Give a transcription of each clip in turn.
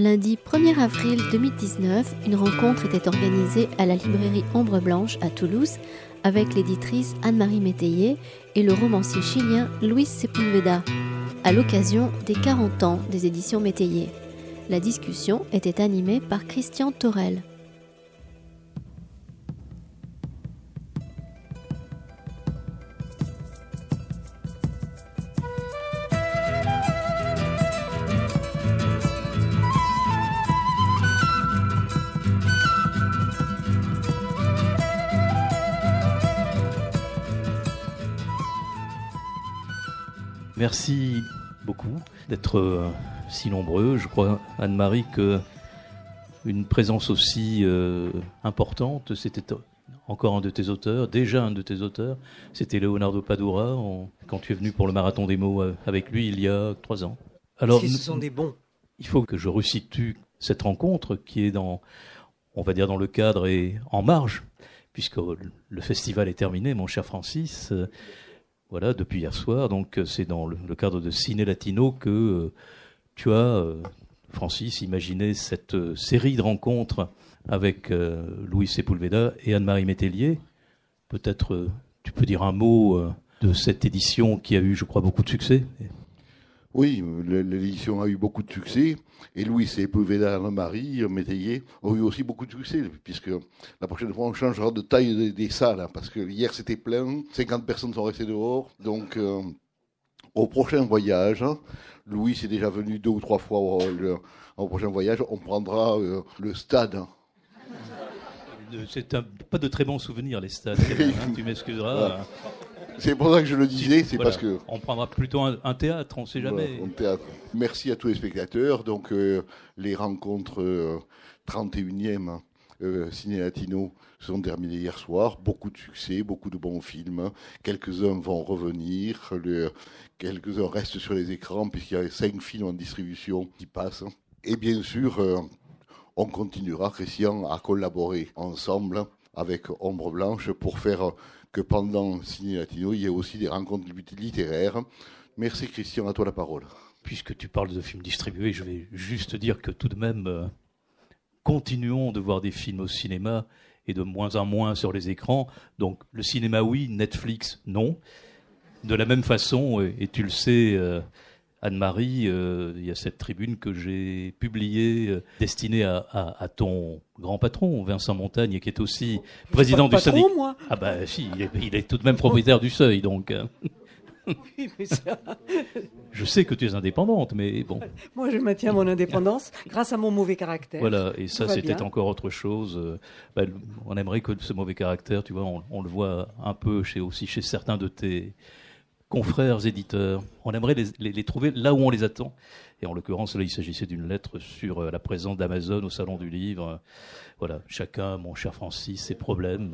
Lundi 1er avril 2019, une rencontre était organisée à la librairie Ombre Blanche à Toulouse avec l'éditrice Anne-Marie Métayer et le romancier chilien Luis Sepulveda, à l'occasion des 40 ans des éditions Métayer. La discussion était animée par Christian Torel. Merci beaucoup d'être euh, si nombreux. Je crois, Anne-Marie, que une présence aussi euh, importante, c'était encore un de tes auteurs, déjà un de tes auteurs, c'était Leonardo Padura, quand tu es venu pour le marathon des mots euh, avec lui il y a trois ans. Alors, ce sont des bons. Il faut que je resitue cette rencontre qui est dans, on va dire, dans le cadre et en marge, puisque le festival est terminé, mon cher Francis. Voilà, depuis hier soir. Donc, euh, c'est dans le, cadre de Ciné Latino que euh, tu as, euh, Francis, imaginé cette série de rencontres avec Louis Sepulveda et Anne-Marie Métellier. Peut-être tu peux dire un mot de cette édition qui a eu, je crois, beaucoup de succès. Oui, l'édition a eu beaucoup de succès. Et Louis et Poveda, Marie, Métayer ont eu aussi beaucoup de succès, puisque la prochaine fois, on changera de taille des, salles, hein, parce que hier, c'était plein, 50 personnes sont restées dehors. Donc, euh, au prochain voyage, Louis est déjà venu deux ou trois fois au, prochain voyage, on prendra euh, le stade. C'est pas de très bons souvenirs, les stades. Hein, tu m'excuseras. C'est pour ça que je le disais, c'est parce que. On prendra plutôt un, théâtre, on ne sait jamais. théâtre. Merci à tous les spectateurs. Donc, euh, les rencontres 31e euh, euh, Ciné Latino sont terminées hier soir. Beaucoup de succès, beaucoup de bons films. Quelques-uns vont revenir. Quelques-uns restent sur les écrans, puisqu'il y a cinq films en distribution qui passent. Et bien sûr, on continuera, Christian, à collaborer ensemble avec Ombre Blanche pour faire que pendant Ciné Latino, il y a aussi des rencontres littéraires. Merci Christian, à toi la parole. Puisque tu parles de films distribués, je vais juste dire que tout de même, euh, continuons de voir des films au cinéma et de moins en moins sur les écrans. Donc le cinéma oui, Netflix non. De la même façon, et, tu le sais, euh, Anne-Marie, euh, il y a cette tribune que j'ai publiée euh, destinée à, ton grand patron, Vincent Montagne, qui est aussi président du syndicat. moi Ah bah si, il est, tout de même propriétaire du seuil, donc. Hein. Oui, mais ça... Je sais que tu es indépendante, mais bon. Moi, je maintiens mon indépendance grâce à mon mauvais caractère. Voilà, et ça, c'était encore autre chose. Euh, bah, on aimerait que ce mauvais caractère, tu vois, on, on le voit un peu chez, aussi chez certains de tes confrères éditeurs. On aimerait les, trouver là où on les attend. Et en l'occurrence, là, il s'agissait d'une lettre sur euh, la présence d'Amazon au Salon du Livre. Voilà, chacun, mon cher Francis, ses problèmes.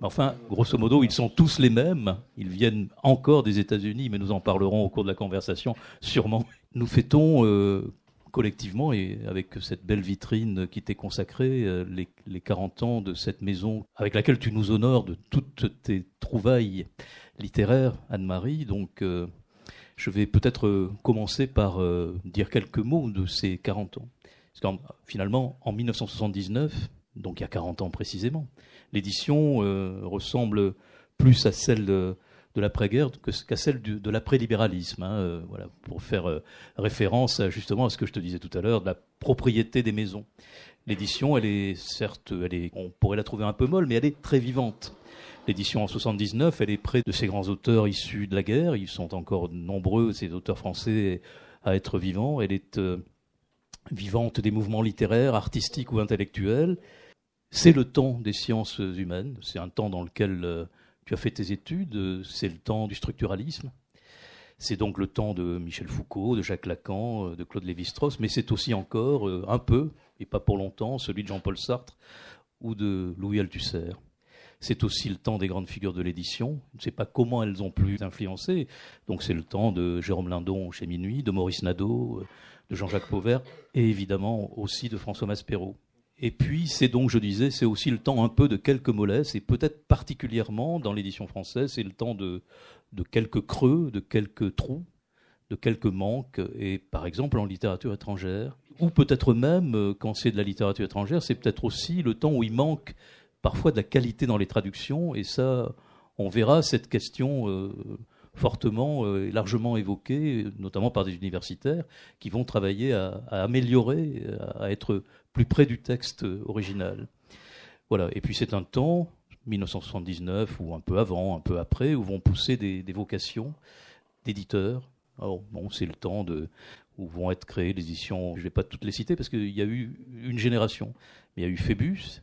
Mais enfin, grosso modo, ils sont tous les mêmes. Ils viennent encore des États-Unis, mais nous en parlerons au cours de la conversation, sûrement. Nous fêtons euh, collectivement et avec cette belle vitrine qui t'est consacrée, euh, les, les 40 ans de cette maison avec laquelle tu nous honores de toutes tes trouvailles littéraire, Anne-Marie. Donc, euh, je vais peut-être euh, commencer par dire quelques mots de ces 40 ans. Parce finalement, en 1979, donc il y a 40 ans précisément, l'édition ressemble plus à celle de, l'après-guerre qu'à celle de l'après-libéralisme. Hein, voilà, pour faire référence justement à ce que je te disais tout à l'heure, de la propriété des maisons. L'édition, elle est certes, elle est, on pourrait la trouver un peu molle, mais elle est très vivante. L'édition en 79, elle est près de ces grands auteurs issus de la guerre. Ils sont encore nombreux, ces auteurs français, à être vivants. Elle est euh, vivante des mouvements littéraires, artistiques ou intellectuels. C'est le temps des sciences humaines. C'est un temps dans lequel euh, tu as fait tes études. C'est le temps du structuralisme. C'est donc le temps de Michel Foucault, de Jacques Lacan, euh, de Claude Lévi-Strauss, mais c'est aussi encore un peu, et pas pour longtemps, celui de Jean-Paul Sartre ou de Louis Althusser. C'est aussi le temps des grandes figures de l'édition. Je ne sais pas comment elles ont pu influencer. Donc c'est le temps de Jérôme Lindon chez Minuit, de Maurice Nadeau, euh, de Jean-Jacques Pauvert et évidemment aussi de François Maspero. Et puis c'est donc, je disais, c'est aussi le temps un peu de quelques mollesses et peut-être particulièrement dans l'édition française, c'est le temps de, de quelques creux, de quelques trous, de quelques manques, et par exemple en littérature étrangère, ou peut-être même, euh, quand c'est de la littérature étrangère, c'est peut-être aussi le temps où il manque parfois de la qualité dans les traductions, et ça, on verra cette question euh, fortement et largement évoquée, notamment par des universitaires, qui vont travailler à améliorer, à être plus près du texte original. Voilà, et puis c'est un temps 1979 ou un peu avant, un peu après, où vont pousser des, vocations d'éditeurs. Alors, bon, c'est le temps de, où vont être créées les éditions, je ne vais pas toutes les citer parce qu'il y a eu une génération. Il y a eu Phébus,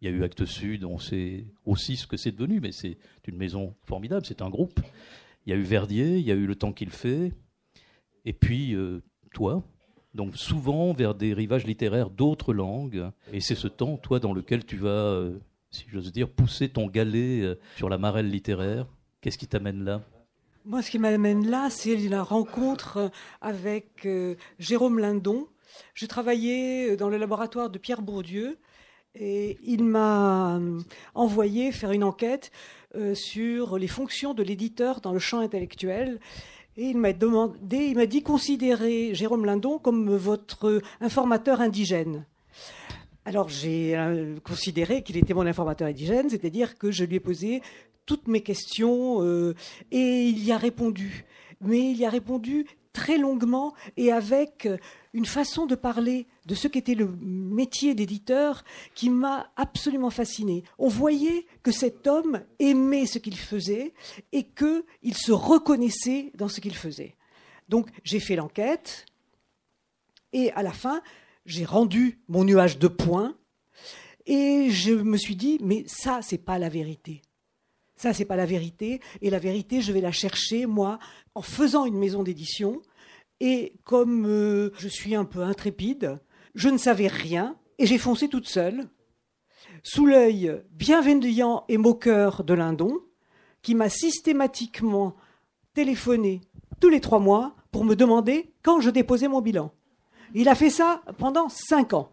il y a eu Actes Sud, on sait aussi ce que c'est devenu, mais c'est une maison formidable, c'est un groupe. Il y a eu Verdier, il y a eu Le Temps qu'il fait, et puis euh, toi. Donc souvent vers des rivages littéraires d'autres langues, et c'est ce temps, toi, dans lequel tu vas euh, si j'ose dire, pousser ton galet euh, sur la marelle littéraire Qu'est-ce qui t'amène là? Moi, ce qui m'amène là, c'est la rencontre avec euh, Jérôme Lindon. Je travaillais dans le laboratoire de Pierre Bourdieu et il m'a envoyé faire une enquête sur les fonctions de l'éditeur dans le champ intellectuel. Et il m'a demandé, il m'a dit considérez Jérôme Lindon comme votre informateur indigène. Alors j'ai euh, considéré qu'il était mon informateur indigène, c'est-à-dire que je lui ai posé toutes mes questions euh, et il y a répondu. Mais il y a répondu très longuement et avec une façon de parler de ce qu'était le métier d'éditeur qui m'a absolument fasciné. On voyait que cet homme aimait ce qu'il faisait et qu'il se reconnaissait dans ce qu'il faisait. Donc j'ai fait l'enquête et à la fin, j'ai rendu mon nuage de points et je me suis dit mais ça c'est pas la vérité. Ça c'est pas la vérité et la vérité je vais la chercher moi en faisant une maison d'édition et comme euh, je suis un peu intrépide, je ne savais rien et j'ai foncé toute seule sous l'œil bienveillant et moqueur de Lindon qui m'a systématiquement téléphoné tous les trois mois pour me demander quand je déposais mon bilan. Il a fait ça pendant cinq ans.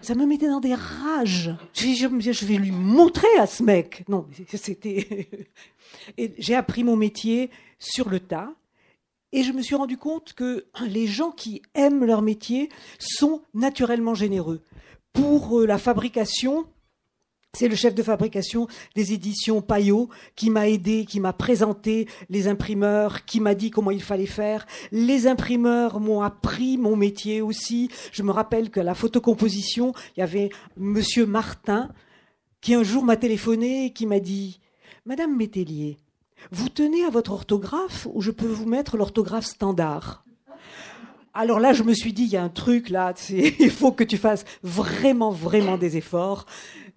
Ça me mettait dans des rages. Je, je vais lui montrer à ce mec. Non, c'était. J'ai appris mon métier sur le tas. Et je me suis rendu compte que les gens qui aiment leur métier sont naturellement généreux. Pour euh, la fabrication, c'est le chef de fabrication des éditions Payot qui m'a aidé, qui m'a présenté les imprimeurs, qui m'a dit comment il fallait faire. Les imprimeurs m'ont appris mon métier aussi. Je me rappelle que la photocomposition, il y avait monsieur Martin qui un jour m'a téléphoné et qui m'a dit Madame Métellier, vous tenez à votre orthographe ou je peux vous mettre l'orthographe standard? Alors là, je me suis dit, il y a un truc là, il faut que tu fasses vraiment, vraiment des efforts.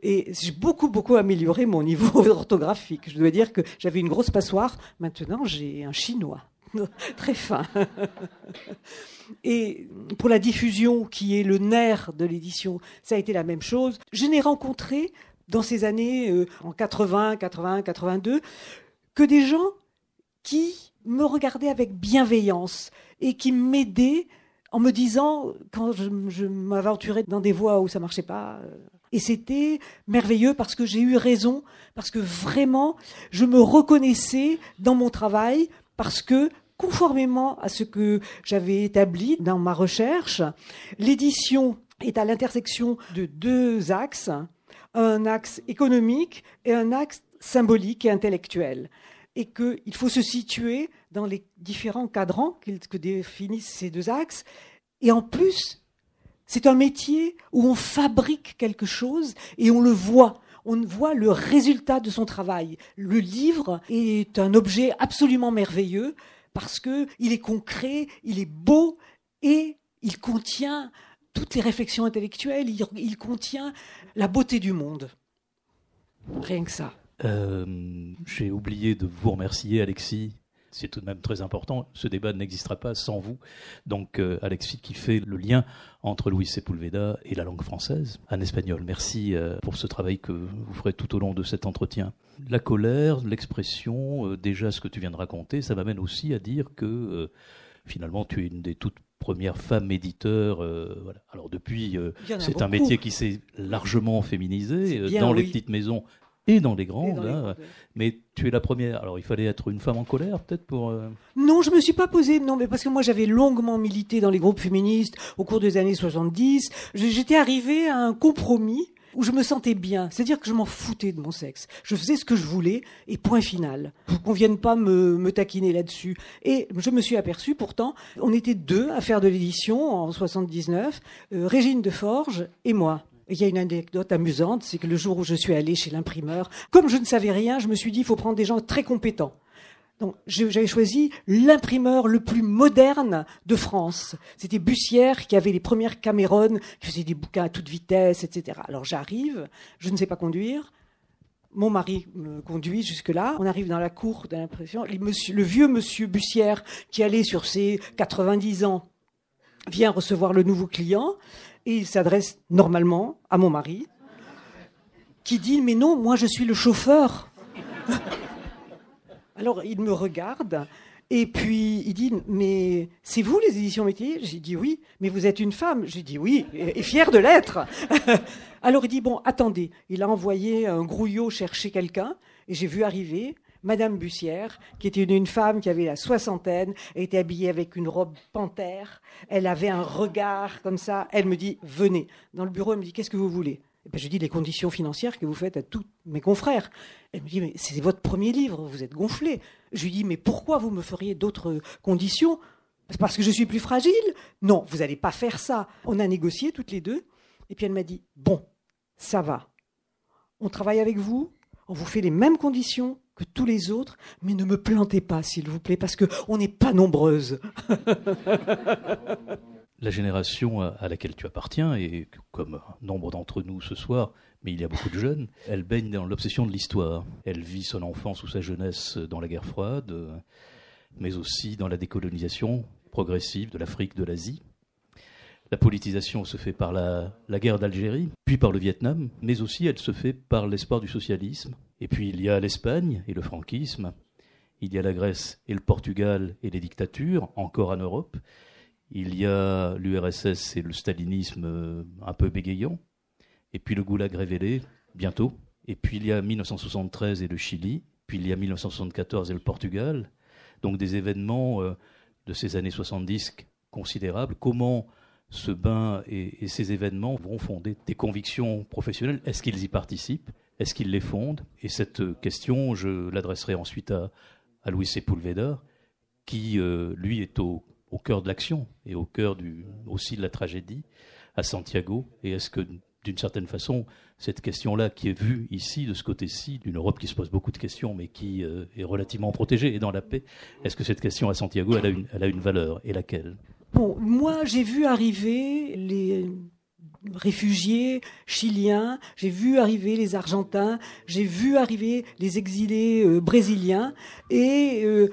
Et j'ai beaucoup, beaucoup amélioré mon niveau orthographique. Je dois dire que j'avais une grosse passoire. Maintenant, j'ai un chinois. Très fin. Et pour la diffusion, qui est le nerf de l'édition, ça a été la même chose. Je n'ai rencontré dans ces années, euh, en 80, 80, 82, que des gens qui me regardaient avec bienveillance et qui m'aidaient en me disant, quand je, m'aventurais dans des voies où ça marchait pas, euh, et c'était merveilleux parce que j'ai eu raison, parce que vraiment, je me reconnaissais dans mon travail, parce que conformément à ce que j'avais établi dans ma recherche, l'édition est à l'intersection de deux axes, un axe économique et un axe symbolique et intellectuel. Et qu'il faut se situer dans les différents cadrans que définissent ces deux axes. Et en plus, c'est un métier où on fabrique quelque chose et on le voit. On voit le résultat de son travail. Le livre est un objet absolument merveilleux parce que il est concret, il est beau et il contient toutes les réflexions intellectuelles, il, contient la beauté du monde. Rien que ça. Euh, j'ai oublié de vous remercier, Alexis, c'est tout de même très important. Ce débat n'existera pas sans vous. Donc, euh, Alexis qui fait le lien entre Luis Sepulveda et la langue française en espagnol. Merci euh, pour ce travail que vous ferez tout au long de cet entretien. La colère, l'expression, déjà ce que tu viens de raconter, ça m'amène aussi à dire que finalement tu es une des toutes premières femmes éditeurs. voilà. Alors depuis, c'est un métier qui s'est largement féminisé. Dans les petites maisons, et dans les grandes. Hein. Mais tu es la première. Alors il fallait être une femme en colère peut-être pour. Euh, non, je me suis pas posée. Non, mais parce que moi j'avais longuement milité dans les groupes féministes au cours des années 70. J'étais arrivée à un compromis où je me sentais bien, c'est-à-dire que je m'en foutais de mon sexe. Je faisais ce que je voulais et point final. Qu'on vienne pas me, me taquiner là-dessus. Et je me suis aperçu pourtant, on était deux à faire de l'édition en 79, euh, Régine Deforge et moi. Il y a une anecdote amusante, c'est que le jour où je suis allée chez l'imprimeur, comme je ne savais rien, je me suis dit, il faut prendre des gens très compétents. Donc, j'avais choisi l'imprimeur le plus moderne de France. C'était Bussière qui avait les premières Cameron, qui faisait des bouquins à toute vitesse, etc. Alors j'arrive, je ne sais pas conduire. Mon mari me conduit jusque-là. On arrive dans la cour de l'impression. Le vieux monsieur Bussière, qui allait sur ses 90 ans, vient recevoir le nouveau client et il s'adresse normalement à mon mari, qui dit Mais non, moi je suis le chauffeur. Alors il me regarde et puis il dit Mais c'est vous les éditions métiers? J'ai dit Oui, mais vous êtes une femme. J'ai dit Oui, et, fière de l'être. Alors il dit Bon, attendez. Il a envoyé un grouillot chercher quelqu'un et j'ai vu arriver Madame Bussière, qui était une, femme qui avait la soixantaine, était habillée avec une robe panthère. Elle avait un regard comme ça. Elle me dit Venez. Dans le bureau, elle me dit Qu'est-ce que vous voulez? Et ben, je dis les conditions financières que vous faites à tous mes confrères. Elle me dit mais c'est votre premier livre, vous êtes gonflé. Je lui dis mais pourquoi vous me feriez d'autres conditions? Parce que je suis plus fragile? Non, vous n'allez pas faire ça. On a négocié toutes les deux. Et puis elle m'a dit bon, ça va. On travaille avec vous, on vous fait les mêmes conditions, tous les autres, mais ne me plantez pas, s'il vous plaît, parce qu'on n'est pas nombreuses. La génération à laquelle tu appartiens, et comme nombre d'entre nous ce soir, mais il y a beaucoup de jeunes, elle baigne dans l'obsession de l'histoire. Elle vit son enfance ou sa jeunesse dans la guerre froide, mais aussi dans la décolonisation progressive de l'Afrique, de l'Asie. La politisation se fait par la guerre d'Algérie, puis par le Vietnam, mais aussi elle se fait par l'espoir du socialisme, et puis il y a l'Espagne et le franquisme, il y a la Grèce et le Portugal et les dictatures, encore en Europe, il y a l'URSS et le stalinisme euh, un peu bégayant, et puis le goulag révélé, bientôt, et puis il y a 1973 et le Chili, puis il y a 1974 et le Portugal, donc des événements euh, de ces années 70 considérables. Comment ce bain et, ces événements vont fonder des convictions professionnelles? Est-ce qu'ils y participent? Est-ce qu'il les fonde Et cette question, je l'adresserai ensuite à, à Louis Sepulveda, qui, euh, lui, est au, cœur de l'action et au cœur aussi de la tragédie à Santiago. Et est-ce que, d'une certaine façon, cette question-là qui est vue ici, de ce côté-ci, d'une Europe qui se pose beaucoup de questions, mais qui euh, est relativement protégée et dans la paix, est-ce que cette question à Santiago, a une, elle a une valeur? Et laquelle? Bon, moi, j'ai vu arriver les réfugiés chiliens, j'ai vu arriver les Argentins, j'ai vu arriver les exilés euh, brésiliens et euh,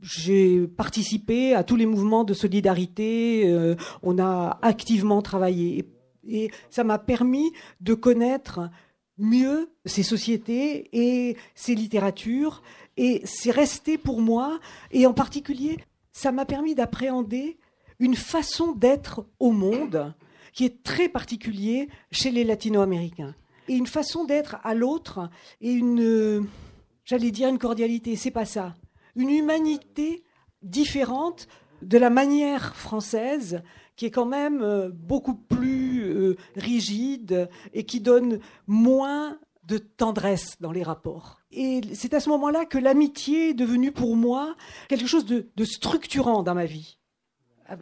j'ai participé à tous les mouvements de solidarité. Euh, on a activement travaillé et, ça m'a permis de connaître mieux ces sociétés et ces littératures et c'est resté pour moi et en particulier ça m'a permis d'appréhender une façon d'être au monde qui est très particulier chez les latino-américains. Et une façon d'être à l'autre et une, j'allais dire une cordialité, c'est pas ça. Une humanité différente de la manière française qui est quand même euh, beaucoup plus euh, rigide et qui donne moins de tendresse dans les rapports. Et c'est à ce moment-là que l'amitié est devenue pour moi quelque chose de, de structurant dans ma vie,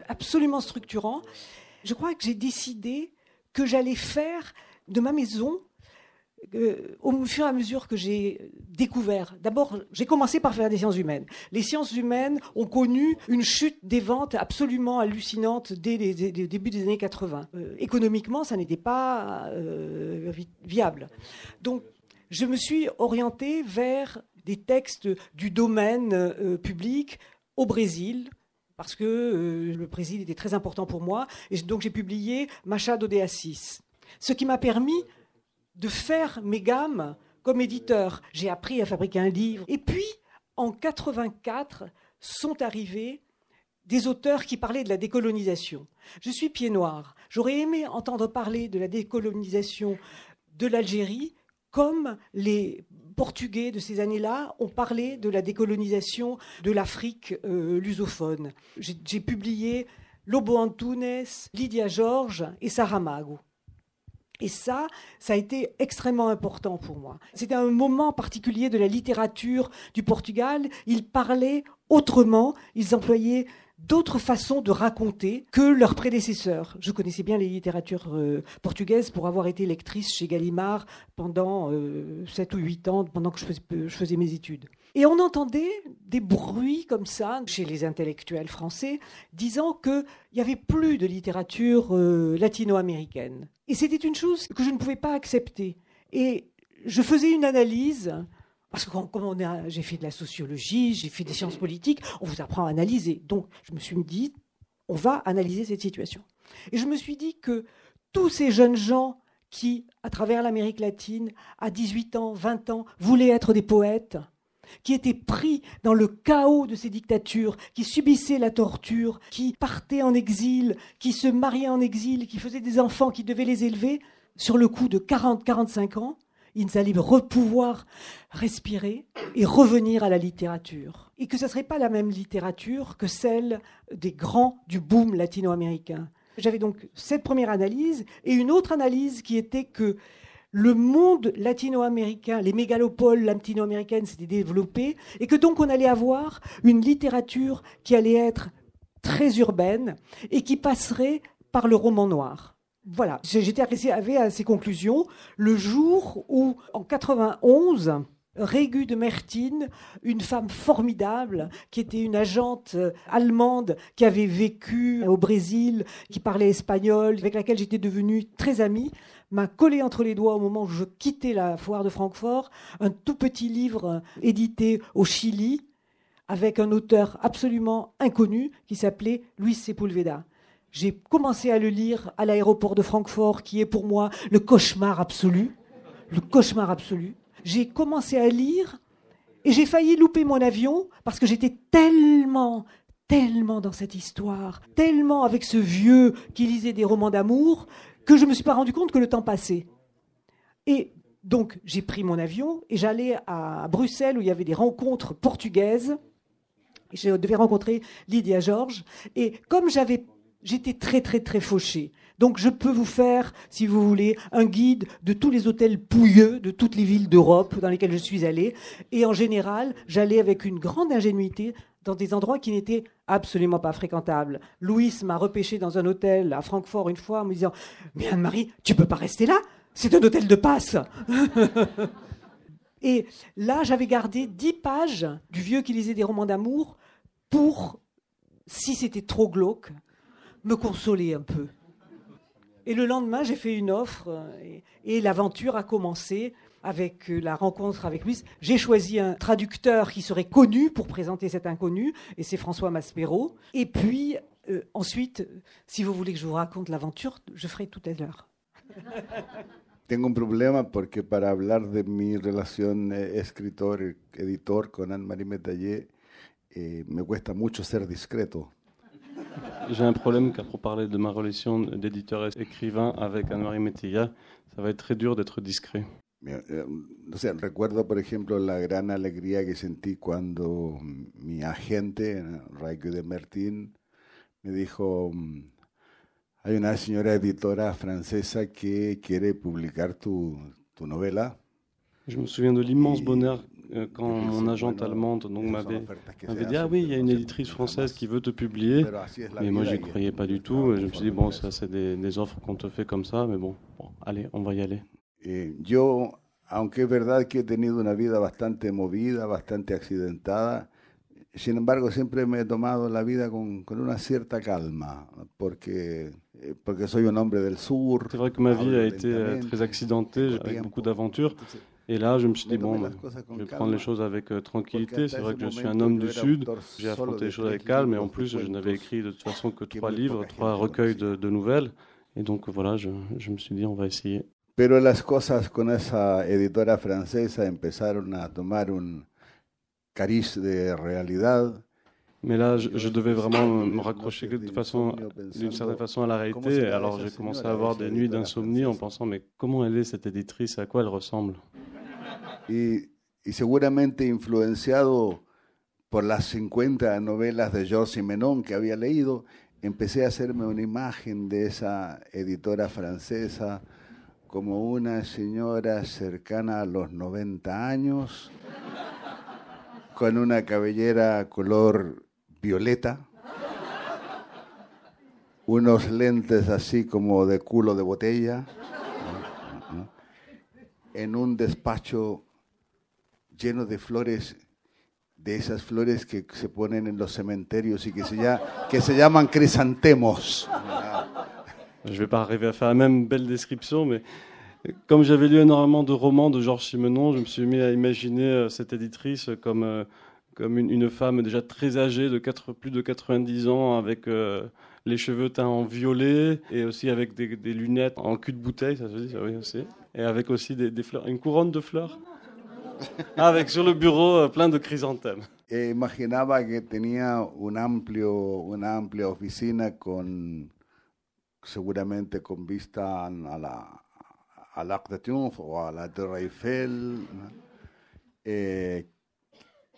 absolument structurant je crois que j'ai décidé que j'allais faire de ma maison euh, au fur et à mesure que j'ai découvert, d'abord, j'ai commencé par faire des sciences humaines. Les sciences humaines ont connu une chute des ventes absolument hallucinante dès les, débuts des années 80. Euh, économiquement, ça n'était pas euh, viable. Donc, je me suis orientée vers des textes du domaine public au Brésil, parce que euh, le Brésil était très important pour moi. Et donc j'ai publié Machado de Assis. Ce qui m'a permis de faire mes gammes comme éditeur. J'ai appris à fabriquer un livre. Et puis, en 84, sont arrivés des auteurs qui parlaient de la décolonisation. Je suis pied noir. J'aurais aimé entendre parler de la décolonisation de l'Algérie comme les Portugais de ces années-là ont parlé de la décolonisation de l'Afrique euh, lusophone. J'ai publié Lobo Antunes, Lydia George et Saramago. Et ça, ça a été extrêmement important pour moi. C'était un moment particulier de la littérature du Portugal. Ils parlaient autrement, ils employaient d'autres façons de raconter que leurs prédécesseurs. Je connaissais bien les littératures euh, portugaises pour avoir été lectrice chez Gallimard pendant euh, 7 ou 8 ans, pendant que je faisais, mes études. Et on entendait des bruits comme ça chez les intellectuels français, disant qu'il n'y avait plus de littérature euh, latino-américaine. Et c'était une chose que je ne pouvais pas accepter. Et je faisais une analyse parce que comme j'ai fait de la sociologie, j'ai fait des sciences politiques, on vous apprend à analyser. Donc je me suis dit, on va analyser cette situation. Et je me suis dit que tous ces jeunes gens qui, à travers l'Amérique latine, à 18 ans, 20 ans, voulaient être des poètes, qui étaient pris dans le chaos de ces dictatures, qui subissaient la torture, qui partaient en exil, qui se mariaient en exil, qui faisaient des enfants, qui devaient les élever, sur le coup de 40-45 ans, allaient pouvoir respirer et revenir à la littérature. Et que ce ne serait pas la même littérature que celle des grands du boom latino-américain. J'avais donc cette première analyse et une autre analyse qui était que le monde latino-américain, les mégalopoles latino-américaines s'étaient développées et que donc on allait avoir une littérature qui allait être très urbaine et qui passerait par le roman noir voilà, j'étais arrivé à ces conclusions le jour où, en 91, Régu de Mertine, une femme formidable, qui était une agente euh, allemande qui avait vécu au Brésil, qui parlait espagnol, avec laquelle j'étais devenue très amie, m'a collé entre les doigts au moment où je quittais la foire de Francfort un tout petit livre euh, édité au Chili avec un auteur absolument inconnu qui s'appelait Luis Sepulveda. J'ai commencé à le lire à l'aéroport de Francfort, qui est pour moi le cauchemar absolu. Le cauchemar absolu. J'ai commencé à lire et j'ai failli louper mon avion parce que j'étais tellement, tellement dans cette histoire, tellement avec ce vieux qui lisait des romans d'amour, que je ne me suis pas rendu compte que le temps passait. Et donc j'ai pris mon avion et j'allais à Bruxelles où il y avait des rencontres portugaises. Je devais rencontrer Lydia George. Et comme j'avais j'étais très très très fauché. Donc je peux vous faire, si vous voulez, un guide de tous les hôtels pouilleux de toutes les villes d'Europe dans lesquelles je suis allé. Et en général, j'allais avec une grande ingénuité dans des endroits qui n'étaient absolument pas fréquentables. Louis m'a repêché dans un hôtel à Francfort une fois en me disant Mais Anne-Marie, tu peux pas rester là C'est un hôtel de passe Et là, j'avais gardé dix pages du vieux qui lisait des romans d'amour pour, si c'était trop glauque, me consoler un peu. Et le lendemain, j'ai fait une offre euh, et, l'aventure a commencé avec euh, la rencontre avec lui. J'ai choisi un traducteur qui serait connu pour présenter cet inconnu, et c'est François Maspero. Et puis, euh, ensuite, si vous voulez que je vous raconte l'aventure, je ferai tout à l'heure. Tengo un problema porque para hablar de mi relación escritor-editor con Anne-Marie Métayer, eh, me cuesta mucho ser discreto. J'ai un problème car pour parler de ma relation d'éditeur-écrivain avec Anne-Marie Metilla, ça va être très dur d'être discret. Eh, o sea, recuerdo, por ejemplo, la gran alegría que sentí cuando mi agente, Raiko de Mertin, me dijo, hay una señora editora francesa que quiere publicar tu, tu novela. Je me souviens de l'immense bonheur quand mon agente allemande donc m'avait dit ah oui il y a une éditrice française qui veut te publier mais moi j'y croyais pas du tout je me suis dit bon ça c'est des, des, offres qu'on te fait comme ça mais bon, bon allez on va y aller et yo aunque es verdad que he tenido una vida bastante movida bastante accidentada sin embargo siempre me he tomado la vida con, con una cierta calma porque eh, porque soy un hombre del sur. C'est vrai que ma vie a été euh, très accidentée, avec beaucoup d'aventures. Et là, je me suis dit, bon, je vais prendre les choses avec euh, tranquillité. C'est vrai que je suis un homme du Sud, j'ai affronté les choses avec calme, et en plus, je n'avais écrit de toute façon que trois livres, trois recueils de, de nouvelles. Et donc, voilà, je, je, me suis dit, on va essayer. Pero las cosas con esa editora francesa empezaron a tomar un cariz de realidad Mais là, je, je, devais vraiment me raccrocher de façon, d'une certaine façon à la réalité. Alors j'ai commencé à avoir des nuits d'insomnie en pensant, mais comment elle est cette éditrice? À quoi elle ressemble? Y, seguramente influenciado por las 50 novelas de Georges Simenon que había leído, empecé a hacerme una imagen de esa editora francesa como una señora cercana a los 90 años, con una cabellera color violeta, unos lentes así como de culo de botella, en un despacho lleno de flores de esas flores que se ponen en los cementerios y que se, ya, que se llaman crisantemos. Je ne vais pas arriver à faire la même belle description, mais comme j'avais lu énormément de romans de Georges Simenon, je me suis mis à imaginer euh, cette éditrice comme, euh, comme une, une femme déjà très âgée, de 4, plus de 90 ans, avec euh, les cheveux teints en violet et aussi avec des, des, lunettes en cul de bouteille, ça se dit, oui aussi, et avec aussi des, des fleurs, une couronne de fleurs. avec sur le bureau plein de chrysanthèmes. E imaginaba que tenía un amplio, una amplia oficina con, seguramente con vista a la, al Arc de Triomphe o a la Torre Eiffel, eh,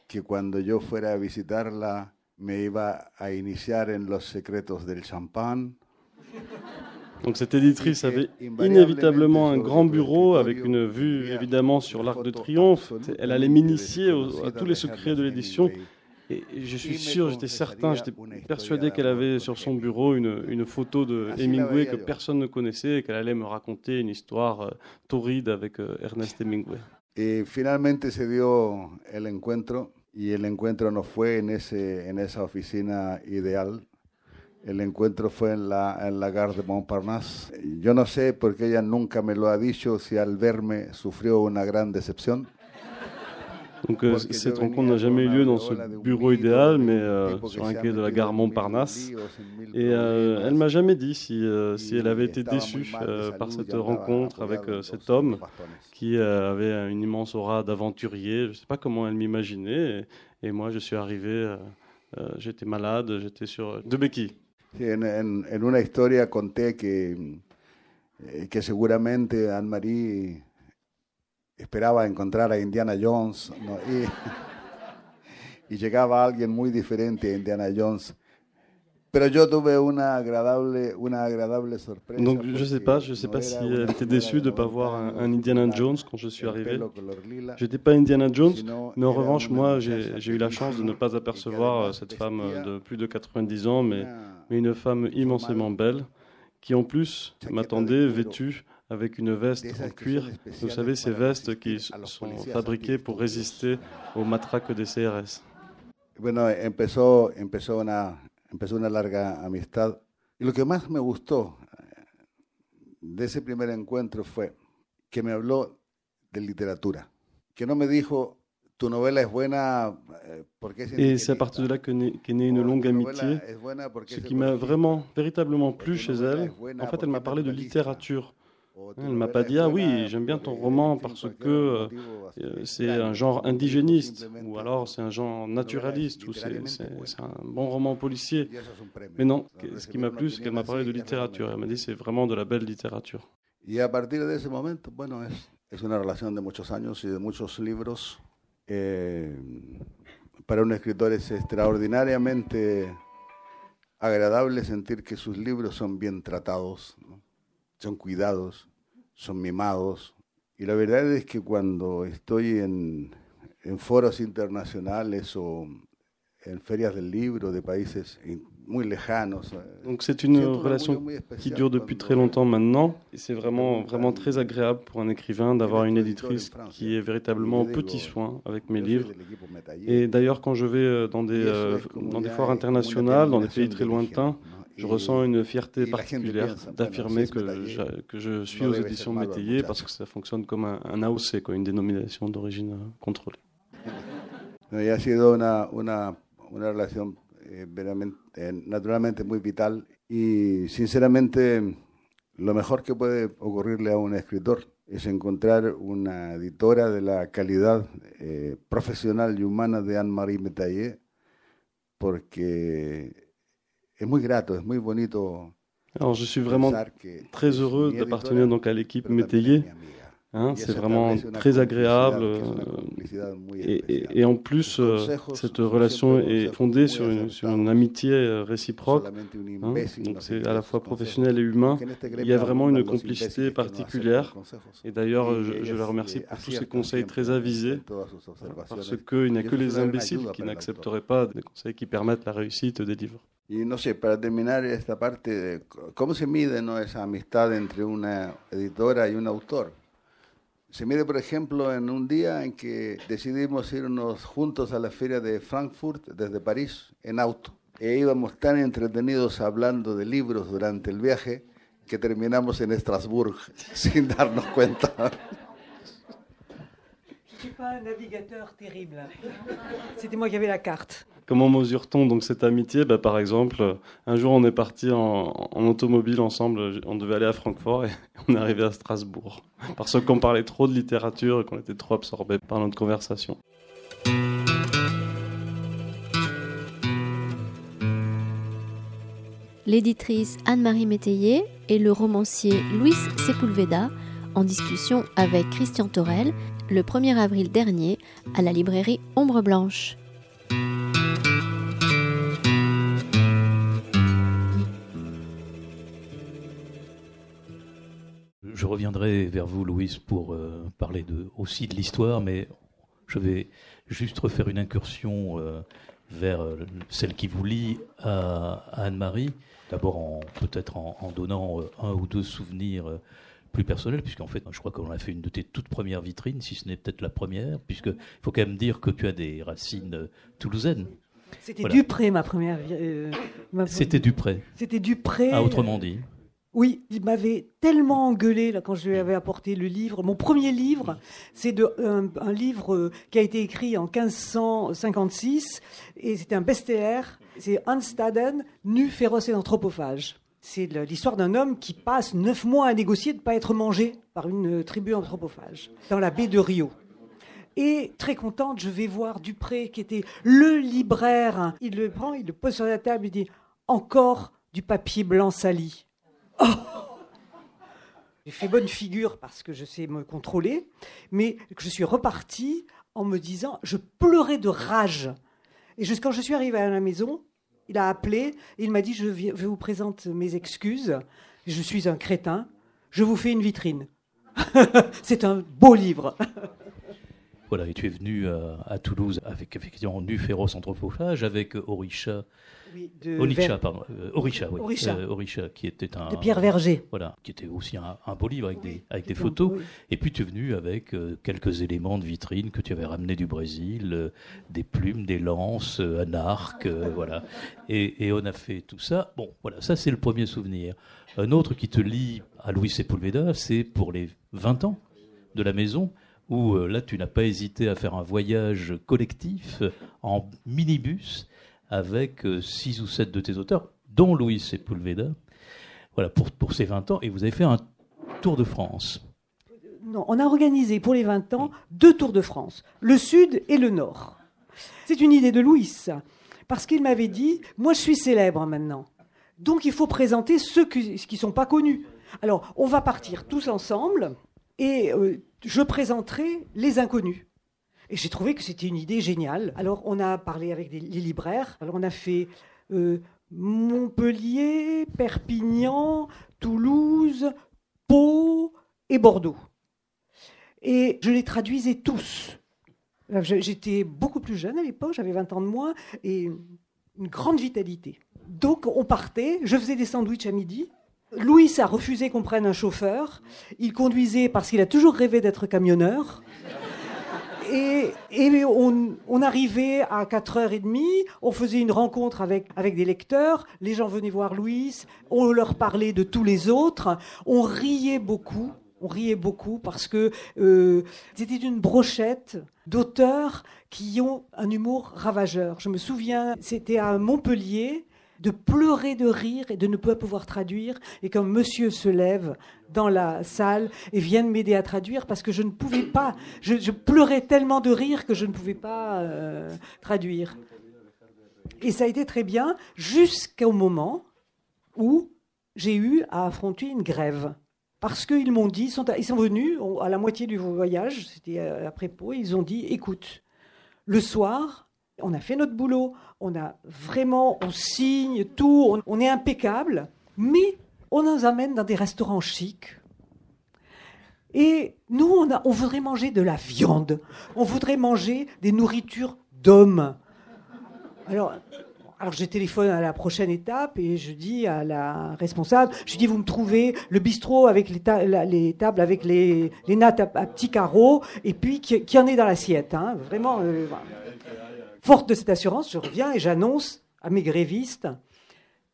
que cuando yo fuera a visitarla me iba a iniciar en los secretos del champán. Donc cette éditrice avait inévitablement un grand bureau avec une vue évidemment sur l'Arc de Triomphe. Elle allait m'initier à tous les secrets de l'édition. Et je suis sûr, j'étais certain, j'étais persuadé qu'elle avait sur son bureau une, une photo de Hemingway que personne ne connaissait et qu'elle allait me raconter une histoire euh, torride avec euh, Ernest Hemingway. Et finalement se dio el encuentro y el encuentro no fue en, ese, en esa oficina ideal El encuentro fue en la, en la gare de Montparnasse. Yo no sé, porque ella nunca me lo ha dicho, si al verme sufrió una gran decepción. Donc euh, cette rencontre n'a jamais eu lieu dans ce bureau idéal, mais euh, sur un quai de la gare Montparnasse. Et euh, elle m'a jamais dit si, euh, si elle avait été déçue par cette rencontre avec cet homme qui avait une immense aura d'aventurier. Je ne sais pas comment elle m'imaginait. Et, et, moi, je suis arrivé, j'étais malade, j'étais sur deux béquilles. En, en, en, una historia conté que, eh, que seguramente Anne-Marie esperaba encontrar a Indiana Jones ¿no? y, y, llegaba alguien muy diferente a Indiana Jones. Pero yo tuve una agradable, una agradable sorpresa. Donc je sais pas, je sais pas si elle était déçue de ne pas voir un, un, Indiana Jones quand je suis arrivé. J'étais pas Indiana Jones, mais en revanche moi j'ai eu la chance de ne pas apercevoir euh, cette femme de plus de 90 ans, mais mais une femme immensément belle, qui en plus m'attendait vêtue avec une veste en cuir. Vous savez, ces vestes qui sont fabriquées pour résister aux matraques des CRS. Bueno, empezó, empezó, una, empezó una larga amistad. Y lo que más me gustó eh, de ese primer encuentro fue que me habló de literatura, que no me dijo tu novela es buena eh, Et c'est à partir de là qu'est née, qu née une longue amitié. Ce qui m'a vraiment, véritablement plu chez elle, en fait, elle m'a parlé de littérature. Elle ne m'a pas dit Ah oui, j'aime bien ton roman parce que euh, c'est un genre indigéniste, ou alors c'est un genre naturaliste, ou c'est un bon roman policier. Mais non, ce qui m'a plu, c'est qu'elle m'a parlé de littérature. Elle m'a dit C'est vraiment de la belle littérature. Et à partir de ce moment, bueno, es, es una relación de muchos años y de muchos libros. Eh, para un escritor es extraordinariamente agradable sentir que sus libros son bien tratados, ¿no? Son cuidados, son mimados. Y la verdad es que cuando estoy en, en foros internacionales o en ferias del libro de países muy lejanos. Euh, Donc c'est une relation qui dure depuis très longtemps maintenant. Et c'est vraiment, vraiment très agréable pour un écrivain d'avoir une éditrice qui est véritablement au petit soin avec mes livres. Et d'ailleurs, quand je vais euh, dans des, euh, dans des foires internationales, dans des pays très lointains, je ressens une fierté particulière d'affirmer que, je, que je suis aux éditions Métayer parce que ça fonctionne comme un, un AOC, quoi, une dénomination d'origine contrôlée. Y ha sido una, una, una relación eh, eh, naturalmente muy vital y sinceramente lo mejor que puede ocurrirle a un escritor es encontrar una editora de la calidad eh, profesional y humana de Anne-Marie Metayer porque Alors je suis vraiment très heureux d'appartenir donc à l'équipe Métayer Hein, c'est vraiment très agréable. Euh, et, et, en plus, euh, cette relation est fondée sur une, sur une amitié euh, réciproque. Hein, donc c'est à la fois professionnel et humain. Il y a vraiment une complicité particulière. Et d'ailleurs, je, je la remercie pour tous ces conseils très avisés. Parce qu'il n'y a que les imbéciles qui n'accepteraient pas des conseils qui permettent la réussite des livres. Y no sé, para terminar esta parte, ¿cómo se mide no, esa amistad entre una editora y un autor? Se mide, por ejemplo, en un día en que decidimos irnos juntos a la feria de Frankfurt desde París en auto. E íbamos tan entretenidos hablando de libros durante el viaje que terminamos en Estrasburgo sin darnos cuenta. Je suis pas un navigateur terrible. C'était moi qui avais la carte. Comment mesure-t-on donc cette amitié? Bah, Par exemple, un jour on est parti en, en, automobile ensemble, on devait aller à Francfort et on est arrivé à Strasbourg. Parce qu'on parlait trop de littérature et qu'on était trop absorbé par notre conversation. L'éditrice Anne-Marie Métayer et le romancier Luis Sepulveda en discussion avec Christian Torel le 1er avril dernier à la librairie Ombre Blanche. Je reviendrai vers vous, Louise, pour euh, parler aussi de l'histoire, mais je vais juste refaire une incursion euh, vers euh, celle qui vous lie à, Anne-Marie. D'abord, peut-être en, donnant un ou deux souvenirs plus personnel, puisqu'en fait, je crois qu'on a fait une de tes toutes premières vitrines, si ce n'est peut-être la première, puisqu'il faut quand même dire que tu as des racines euh, toulousaines. C'était Dupré, ma première. Euh, C'était Dupré. C'était Dupré. Ah, autrement dit. Oui, il m'avait tellement engueulé là, quand je lui avais apporté le livre. Mon premier livre, c'est un, un, livre euh, qui a été écrit en 1556 et c'était un best-seller. C'est Hans Staden, nu, féroce et anthropophage. C'est l'histoire d'un homme qui passe neuf mois à négocier de ne pas être mangé par une euh, tribu anthropophage dans la baie de Rio. Et très contente, je vais voir Dupré, qui était le libraire. Il le prend, il le pose sur la table, il dit Encore du papier blanc sali. Oh J'ai fait bonne figure parce que je sais me contrôler, mais je suis reparti en me disant Je pleurais de rage. Et quand je suis arrivé à la maison, il a appelé, il m'a dit, je, vous présente mes excuses, je suis un crétin, je vous fais une vitrine. C'est un beau livre. voilà, et tu es venu euh, à, Toulouse avec effectivement Nu Féroce Anthropophage, avec Orisha oui, de Orisha, pardon. Euh, Orisha, oui. Euh, Orisha. qui était un. De Pierre Verger. Voilà, qui était aussi un, beau livre avec des, avec des photos. Et puis tu es venu avec euh, quelques éléments de vitrine que tu avais ramenés du Brésil, des plumes, des lances, un arc, voilà. Et, et, on a fait tout ça. Bon, voilà, ça c'est le premier souvenir. Un autre qui te lie à Louis Sepulveda, c'est pour les 20 ans de la maison où là tu n'as pas hésité à faire un voyage collectif en minibus avec euh, six ou sept de tes auteurs, dont Louis Sepulveda, voilà, pour, pour ses 20 ans, et vous avez fait un tour de France. Non, on a organisé pour les 20 ans deux tours de France, le sud et le nord. C'est une idée de Louis, parce qu'il m'avait dit, moi je suis célèbre maintenant, donc il faut présenter ceux qui ne sont pas connus. Alors, on va partir tous ensemble, et euh, je présenterai les inconnus. Et j'ai trouvé que c'était une idée géniale. Alors, on a parlé avec les libraires. Alors, on a fait euh, Montpellier, Perpignan, Toulouse, Pau et Bordeaux. Et je les traduisais tous. J'étais beaucoup plus jeune à l'époque, j'avais 20 ans de moins, et une grande vitalité. Donc on partait, je faisais des sandwichs à midi. Louis a refusé qu'on prenne un chauffeur. Il conduisait parce qu'il a toujours rêvé d'être camionneur. Et, on, arrivait à 4h30, on faisait une rencontre avec, avec des lecteurs, les gens venaient voir Louis, on leur parlait de tous les autres, on riait beaucoup, on riait beaucoup parce que euh, c'était une brochette d'auteurs qui ont un humour ravageur. Je me souviens, c'était à Montpellier, de pleurer de rire et de ne pas pouvoir traduire. Et quand monsieur se lève dans la salle et vient de m'aider à traduire parce que je ne pouvais pas, je, pleurais tellement de rire que je ne pouvais pas euh, traduire. Et ça a été très bien jusqu'au moment où j'ai eu à affronter une grève. Parce qu'ils m'ont dit, ils sont, venus à la moitié du voyage, c'était après Pau, ils ont dit, écoute, le soir, on a fait notre boulot, on a vraiment, on signe tout, on, est impeccable, mais on nous amène dans des restaurants chics. Et nous, on, on voudrait manger de la viande, on voudrait manger des nourritures d'hommes. Alors, alors je téléphone à la prochaine étape et je dis à la responsable, je dis vous me trouvez le bistrot avec les, tables avec les, nattes à, petits carreaux et puis qui, en est dans l'assiette. Hein. Vraiment, euh, forte de cette assurance, je reviens et j'annonce à mes grévistes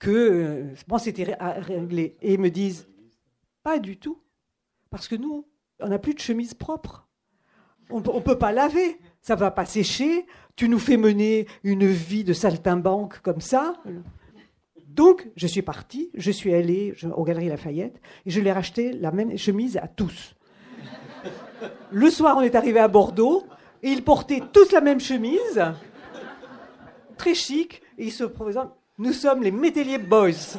que euh, bon, c'était réglé. Et ils me disent pas du tout, parce que nous, on n'a plus de chemise propre. On ne peut pas laver, ça va pas sécher tu nous fais mener une vie de saltimbanque comme ça. Donc, je suis partie, je suis allée aux Galeries Lafayette et je leur ai racheté la même chemise à tous. Le soir, on est arrivé à Bordeaux et ils portaient tous la même chemise, très chic, et ils se présentent Nous sommes les Métellier Boys.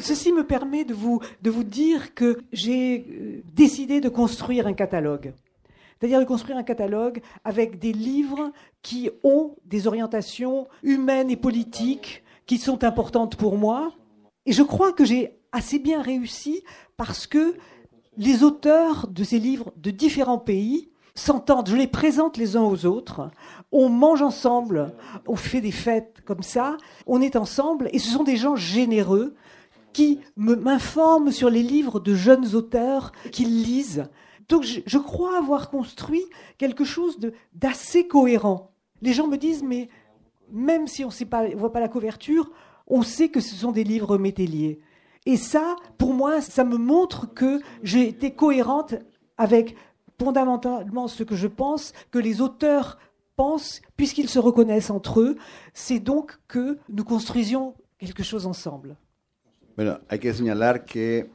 ceci me permet de vous, de vous dire que j'ai euh, décidé de construire un catalogue. C'est-à-dire de construire un catalogue avec des livres qui ont des orientations humaines et politiques qui sont importantes pour moi. Et je crois que j'ai assez bien réussi parce que les auteurs de ces livres de différents pays s'entendent, je les présente les uns aux autres, on mange ensemble, on fait des fêtes comme ça, on est ensemble, et ce sont des gens généreux qui m'informent sur les livres de jeunes auteurs qu'ils lisent. Donc je, crois avoir construit quelque chose d'assez cohérent. Les gens me disent, mais même si on ne voit pas la couverture, on sait que ce sont des livres mételliers. Et ça, pour moi, ça me montre que j'ai été cohérente avec fondamentalement ce que je pense, que les auteurs pensent, puisqu'ils se reconnaissent entre eux, c'est donc que nous construisions quelque chose ensemble. Bueno, hay que señalar que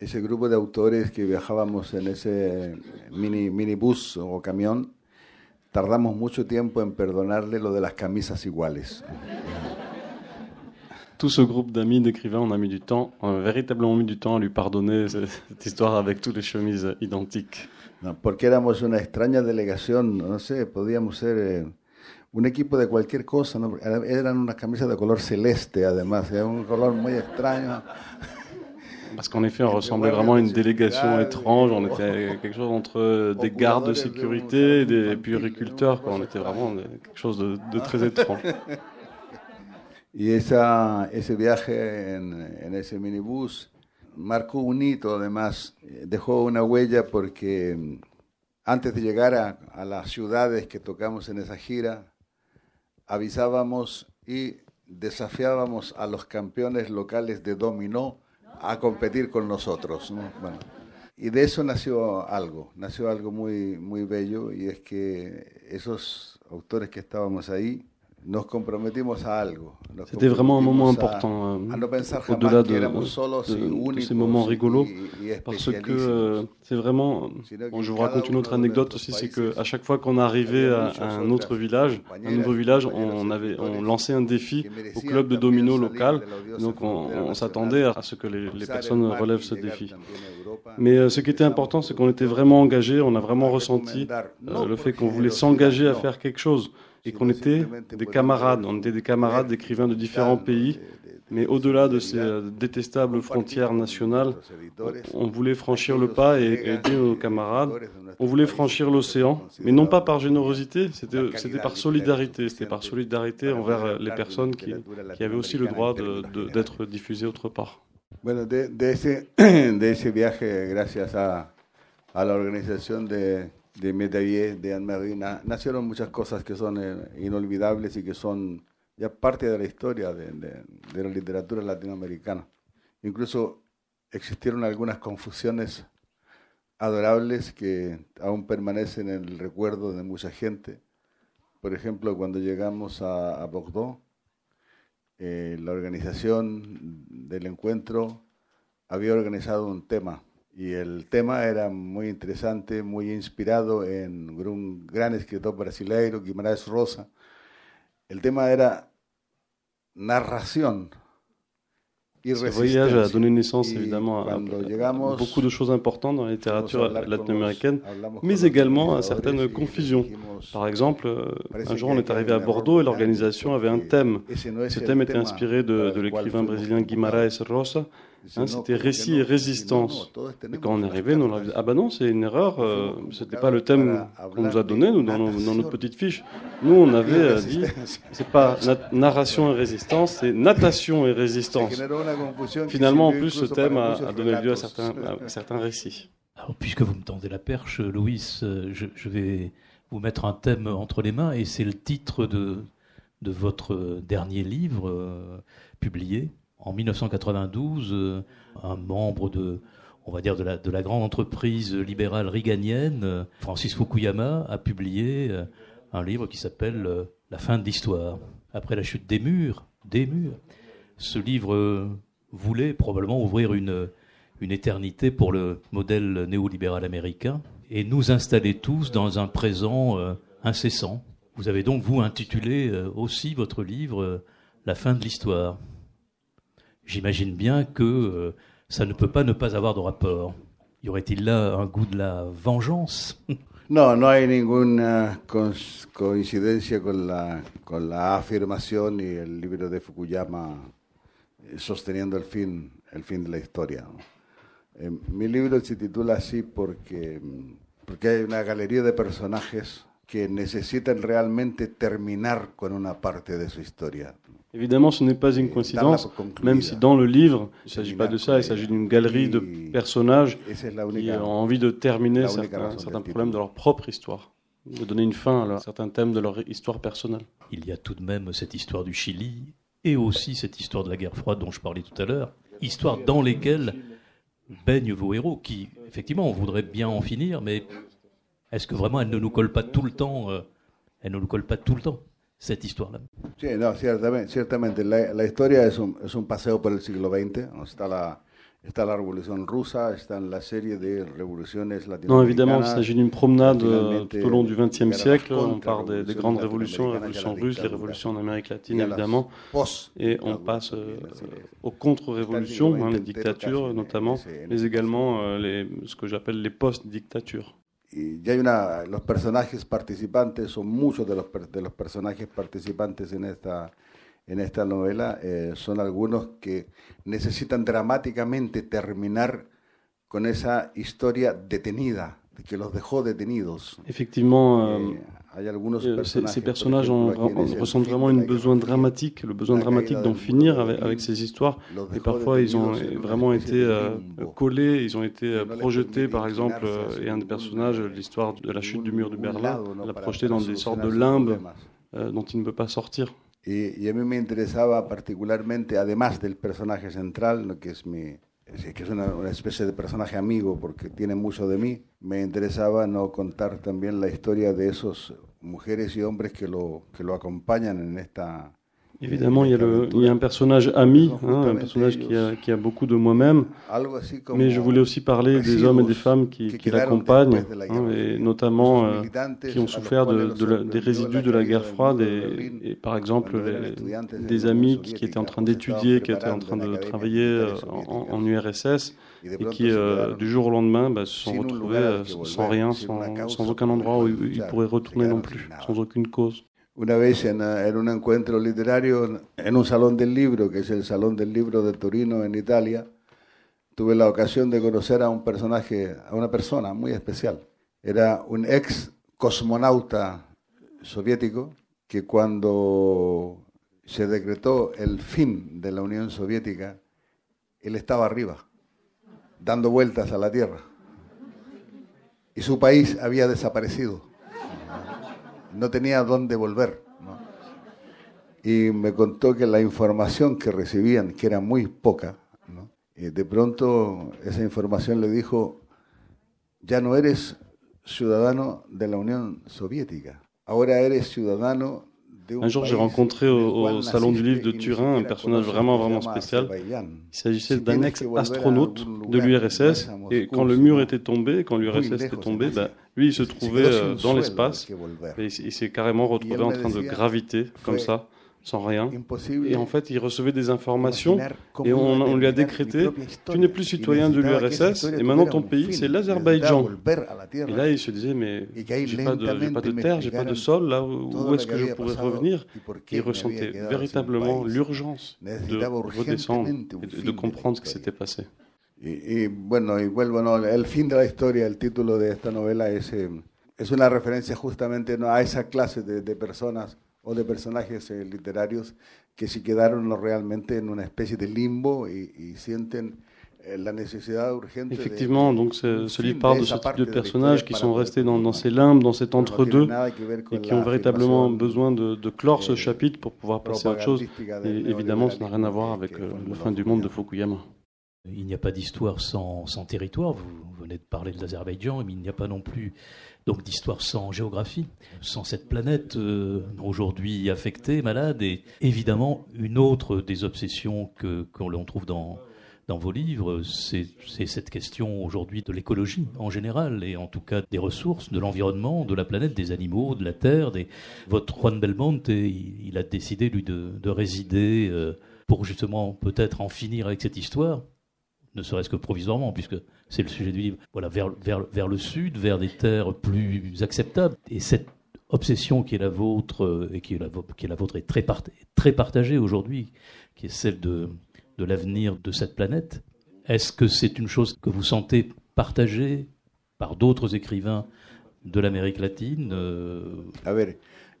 ese grupo de autores que viajábamos en ese mini minibús o camión, tardamos mucho tiempo en perdonarle lo de las camisas iguales. Tout ce groupe d'amis d'écrivains, on a mis du temps, on a véritablement mis du temps à lui pardonner cette histoire avec toutes les chemises identiques. porque éramos una extraña delegación, no sé, podíamos ser eh, un equipo de cualquier cosa, eran unas camisas de color celeste además, era un color muy extraño. Parce qu'en effet, on ressemblait vraiment à une délégation étrange. On était quelque chose entre des gardes de sécurité et des puériculteurs. On était vraiment quelque chose de, de très étrange. Y esa, ese viaje en, ese minibús marcó un hito, además, eh, dejó una huella porque mm, antes de llegar a, las ciudades que tocamos en esa gira, avisábamos y desafiábamos a los campeones locales de dominó a competir con nosotros. y de eso nació algo, nació algo muy, muy bello y es que esos autores que estábamos ahí C'était vraiment un moment important, euh, au-delà de, de, de, ces moments rigolos, parce que euh, c'est vraiment. Bon, je vous raconte une autre anecdote aussi, c'est que à chaque fois qu'on arrivait à, à, un autre village, un nouveau village, on avait, on lançait un défi au club de domino local, donc on, on s'attendait à ce que les, les, personnes relèvent ce défi. Mais euh, ce qui était important, c'est qu'on était vraiment engagés, on a vraiment ressenti le fait qu'on voulait s'engager à faire quelque chose et qu'on était des camarades, on était des camarades d'écrivains de différents pays, mais au-delà de ces euh, détestables frontières nationales, on voulait franchir le pas et aider nos camarades. On voulait franchir l'océan, mais non pas par générosité, c'était par solidarité. C'était par solidarité envers euh, les personnes qui, avaient aussi le droit d'être diffusées autre part. De Médaillé, de Anne-Marie, nacieron muchas cosas que son eh, inolvidables y que son ya parte de la historia de, la literatura latinoamericana. Incluso existieron algunas confusiones adorables que aún permanecen en el recuerdo de mucha gente. Por ejemplo, cuando llegamos a, Bordeaux, eh, la organización del encuentro había organizado un tema Y el tema era muy interesante, muy inspirado en un gran escritor brasileiro, Guimarães Rosa. El tema era narración Ce voyage a donné naissance évidemment à, beaucoup de choses importantes dans la littérature latino-américaine, mais également à certaines confusions. Par exemple, un jour on est arrivé à Bordeaux et l'organisation avait un thème. Ce thème était inspiré de, de l'écrivain brésilien Guimarães Rosa, Hein, c'était récit et résistance. Et quand on est arrivé, on a dit Ah ben non, c'est une erreur, euh, c'était pas le thème qu'on nous a donné nous, dans, notre petite fiche. Nous, on avait euh, dit c'est pas narration et résistance, c'est natation et résistance. Finalement, en plus, ce thème a, donné lieu à certains, certains récits. Alors, puisque vous me tendez la perche, Louis, euh, je, je vais vous mettre un thème entre les mains et c'est le titre de, de votre dernier livre publié en 1992, euh, un membre de, on va dire de la, de la grande entreprise libérale riganienne, euh, Francis Fukuyama, a publié euh, un livre qui s'appelle La fin de l'histoire. Après la chute des murs, des murs. Ce livre voulait probablement ouvrir une, une éternité pour le modèle néolibéral américain et nous installer tous dans un présent incessant. Vous avez donc, vous, intitulé aussi votre livre La fin de l'histoire j'imagine bien que euh, ça ne peut pas ne pas avoir de rapport. Y aurait-il là un goût de la vengeance? No, no hay ninguna coincidencia con la, con la afirmación y el libro de Fukuyama eh, sosteniendo el fin, el fin de la historia. Eh, mi libro se titula así porque, porque hay una galería de personajes que necesitan realmente terminar con una parte de su historia. Évidemment, ce n'est pas une coïncidence, même si dans le livre, il ne s'agit pas de ça, il s'agit d'une galerie de personnages qui ont envie de terminer certains, certains problèmes de leur propre histoire, de donner une fin à certains thèmes de leur histoire personnelle. Il y a tout de même cette histoire du Chili et aussi cette histoire de la guerre froide dont je parlais tout à l'heure, histoire dans lesquelles baignent vos héros, qui, effectivement, on voudrait bien en finir, mais est-ce que vraiment elle ne nous colle pas tout le temps euh, Elle ne nous colle pas tout le temps cette histoire-là? Sí, no, ciertamente, ciertamente. La, la historia es un, es un paseo por el siglo XX. Está la, está la Révolution russe, está la série des révolutions latino Non, évidemment, il s'agit d'une promenade euh, tout au long du XXe siècle. On parle des, des grandes révolutions, la révolution russe, les révolutions en Amérique latine, évidemment. Et on passe euh, aux contre-révolutions, hein, les dictatures notamment, mais également euh, les, ce que j'appelle les post-dictatures. Y ya hay una, los personajes participantes, son muchos de los, de los personajes participantes en esta, en esta novela, eh, son algunos que necesitan dramáticamente terminar con esa historia detenida, que los dejó detenidos. Effectivement, Euh, ces, personnages ressentent vraiment un besoin dramatique, le besoin dramatique d'en finir avec, ces histoires. Et parfois, ils ont vraiment été euh, collés, ils ont été euh, projetés, par exemple, et un des personnages, l'histoire de la chute du mur de Berlin, l'a projeté dans des sortes de limbes dont il ne peut pas sortir. Et a mí me interesaba particularmente, además del personaje central, que es mi, que es una, una, especie de personaje amigo porque tiene mucho de mí, me interesaba no contar también la historia de esos mujeres y hombres que lo, que lo acompañan en esta, Évidemment, il y, a le, il y, a un personnage ami, hein, un personnage qui a, qui a beaucoup de moi-même, mais je voulais aussi parler des hommes et des femmes qui, qui l'accompagnent, hein, et notamment euh, qui ont souffert de, de des résidus de la guerre froide, et, et par exemple les, des amis qui, qui, étaient en train d'étudier, qui étaient en train de travailler euh, en, en, URSS, et qui euh, du jour au lendemain bah, se sont retrouvés euh, sans rien, sans, sans aucun endroit où ils pourraient retourner non plus, sans aucune cause. Una vez en, un encuentro literario en un salón del libro, que es el Salón del Libro de Torino en Italia, tuve la ocasión de conocer a un personaje, a una persona muy especial. Era un ex cosmonauta soviético que cuando se decretó el fin de la Unión Soviética, él estaba arriba, dando vueltas a la Tierra. Y su país había desaparecido no tenía dónde volver. Y me contó que la información que recibían, que era muy poca, y de pronto esa información le dijo, ya no eres ciudadano de la Unión Soviética, ahora eres ciudadano Un jour, j'ai rencontré au, Salon du Livre de Turin un personnage vraiment, vraiment spécial. Il s'agissait d'un ex-astronaute de l'URSS. Et quand le mur était tombé, quand l'URSS était tombé, bah, lui, il se trouvait euh, dans l'espace. Et il s'est carrément retrouvé en train de graviter, comme ça sans rien. Et en fait, il recevait des informations et on, lui a décrété Tu n'es plus citoyen de l'URSS et maintenant ton pays, c'est l'Azerbaïdjan. Et là, il se disait Mais j'ai pas, de, pas de terre, j'ai pas de sol, là où est-ce que je pourrais revenir Il ressentait véritablement l'urgence de redescendre et de, comprendre ce qui s'était passé. Et bueno, y bueno, el fin de la historia, el título de esta novela es, eh, es una referencia justamente a esa clase de, de personas o de personajes eh, literarios que se quedaron realmente en una especie de limbo y, y sienten eh, la necesidad urgente Effectivement, donc ce, ce livre parle de ce type de personnages qui sont restés dans, dans ces limbes, dans cet entre-deux, et qui ont véritablement besoin de, de clore ce chapitre pour pouvoir passer à autre chose. Et évidemment, ça n'a rien à voir avec euh, la fin du monde de Fukuyama. Il n'y a pas d'histoire sans, sans, territoire. Vous venez de parler de l'Azerbaïdjan, mais il n'y a pas non plus donc d'histoire sans géographie, sans cette planète euh, aujourd'hui affectée, malade, et évidemment une autre des obsessions que l'on trouve dans dans vos livres, c'est cette question aujourd'hui de l'écologie en général, et en tout cas des ressources, de l'environnement, de la planète, des animaux, de la terre. Des... Votre Juan Belmonte, il, il a décidé, lui, de, de résider euh, pour justement peut-être en finir avec cette histoire ne serait-ce que provisoirement, puisque c'est le sujet du livre, voilà, vers, vers, vers le sud, vers des terres plus acceptables. Et cette obsession qui est la vôtre, euh, et qui est la, qui est la vôtre, est très, très partagée aujourd'hui, qui est celle de, de l'avenir de cette planète. Est-ce que c'est une chose que vous sentez partagée par d'autres écrivains de l'Amérique latine euh? A ver,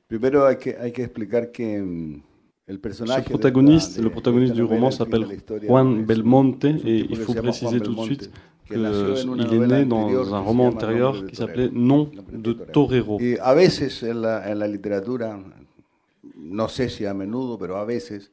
primero hay que, hay que explicar que mm, Ce protagoniste, le protagoniste du roman s'appelle Juan Belmonte et il faut préciser tout de suite qu'il est né dans un roman antérieur qui s'appelait Nom de Torero. a veces en la, la literatura, no sé si a menudo, pero a veces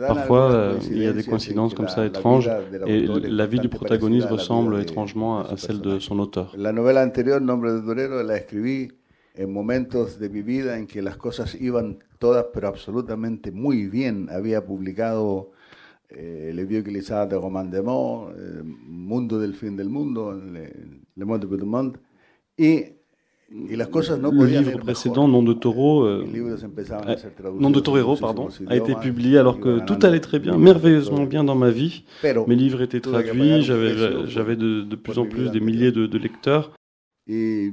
Parfois, euh, il y a des coïncidences comme ça étranges et la vie du protagoniste ressemble étrangement à celle de son auteur. La novela anterior, Nombre de Torero, la escribí en momentos de mi vida en que las cosas iban todas, pero absolutamente muy bien. Había publicado eh, Le Vieux Glissade de Roman de eh, Mundo del Fin del Mundo, Le, le Monde de Monde, y y las cosas no le livre précédent, Nom de Taureau, euh, Nom de Torero, pardon, a été publié alors que tout allait très bien, merveilleusement bien dans ma vie. Mes livres étaient traduits, j'avais de, de, plus en plus des milliers de, de lecteurs. Et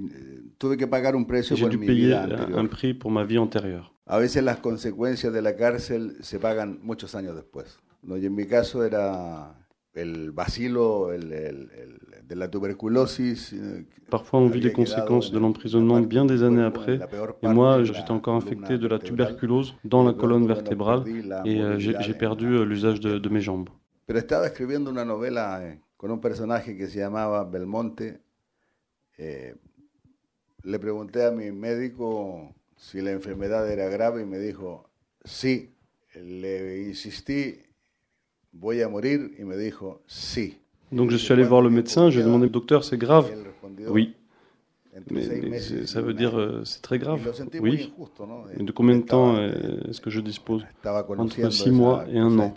un precio J'ai dû payer un prix pour ma vie antérieure. A veces las consecuencias de la cárcel se pagan muchos años después. ¿No? En mi caso era el vacilo el, el, el, de la tuberculosis. Eh, Parfois on vit les conséquences de l'emprisonnement bien des années après. Et moi, j'étais encore infecté de la tuberculose dans la colonne vertébrale et euh, j'ai perdu euh, l'usage de, de mes jambes. Pero estaba escribiendo una novela eh, con un personaje que se llamaba Belmonte. Eh, le pregunté a mi médico si la enfermedad era grave y me dijo, sí. Le insistí, Donc je suis allé voir le médecin, je lui ai demandé, docteur, c'est grave Oui. Mais, mais ça veut dire euh, c'est très grave Oui. Et de combien de temps est-ce que je dispose? Entre six mois et un an.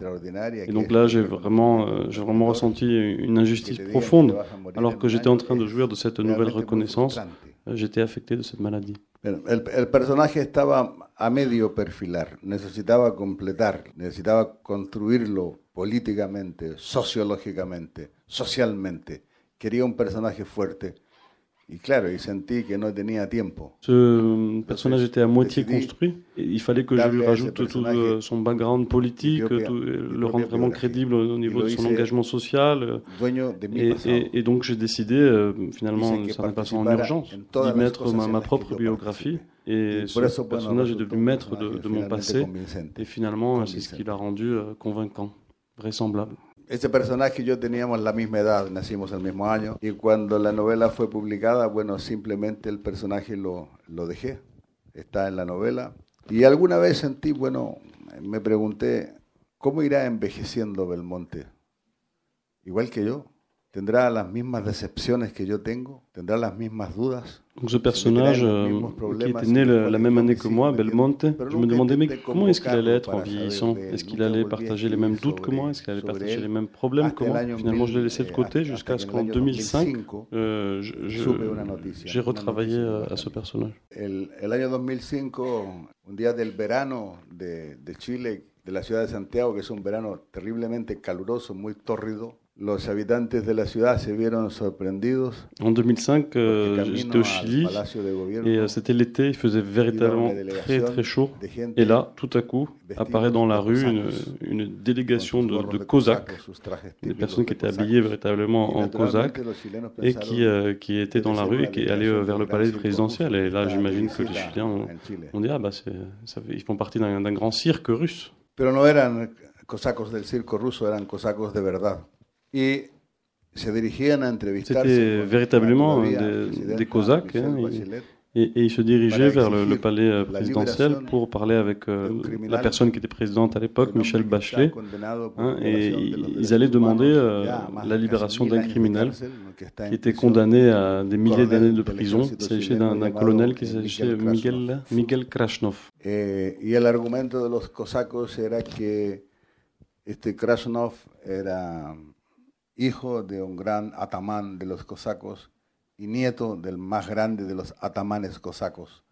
Et donc là, j'ai vraiment, euh, j'ai vraiment ressenti une injustice profonde, alors que j'étais en train de jouir de cette nouvelle reconnaissance. J'étais affecté de cette maladie. El, personaje estaba a medio perfilar, necesitaba completar, necesitaba construirlo políticamente, sociológicamente, socialmente. Quería un personaje fuerte, Y claro, y sentí que no tenía tiempo. Ce personnage était à moitié construit. Et il fallait que je lui rajoute tout son background politique, tout, le rendre vraiment crédible au niveau de son engagement social. Et, et, et donc j'ai décidé, euh, finalement, ça n'est pas en urgence, d'y mettre ma, ma, propre biographie. Et ce personnage est devenu maître de, de mon passé. Et finalement, c'est ce qui l'a rendu euh, convaincant, vraisemblable. Ese personaje y yo teníamos la misma edad, nacimos el mismo año, y cuando la novela fue publicada, bueno, simplemente el personaje lo, lo dejé, está en la novela. Y alguna vez sentí, bueno, me pregunté, ¿cómo irá envejeciendo Belmonte? Igual que yo. Tendrá las mismas decepciones que yo tengo, tendrá las mismas dudas. Donc ce personnage euh, qui était né la même année que moi, Belmonte, je me demandais mais comment est-ce qu'il allait être en vieillissant? Est-ce qu'il allait partager les mêmes doutes? que moi Est-ce qu'il allait partager les mêmes problèmes? que moi Finalement, je l'ai laissé de côté jusqu'à ce qu'en 2005, euh, j'ai retravaillé euh, à ce personnage. Año 2005, un día del verano de, de Chile, de la ciudad de Santiago, que es un verano terriblemente caluroso, muy tórrido, los habitantes de la ciudad se vieron sorprendidos. En 2005, euh, j'étais au Chili et euh, c'était l'été, il faisait véritablement très très chaud. Et là, tout à coup, apparaît dans la rue une, une délégation de, de, Cosaques, des personnes qui étaient habillées véritablement en Cosaques et qui, euh, qui étaient dans la rue et qui allaient vers le palais présidentiel. Et là, j'imagine que les Chiliens ont, dit ah bah ça, ils font partie d'un grand cirque russe. Pero no eran cosacos del circo ruso, eran cosacos de verdad. A entrevistarse. C'était véritablement des, des Cosaques. Hein, et, et, ils se dirigeaient vers le, le palais euh, présidentiel pour parler avec euh, la personne qui était présidente à l'époque, Michel Bachelet. Hein, et ils allaient demander euh, la libération d'un criminel qui était condamné à des milliers d'années de prison. Il s'agissait d'un colonel qui s'appelait Miguel, Miguel Krasnov. Et, y el argumento de los cosacos era que este Krasnov era hijo de un gran atamán de los cosacos y nieto del más grande de los atamanes cosacos,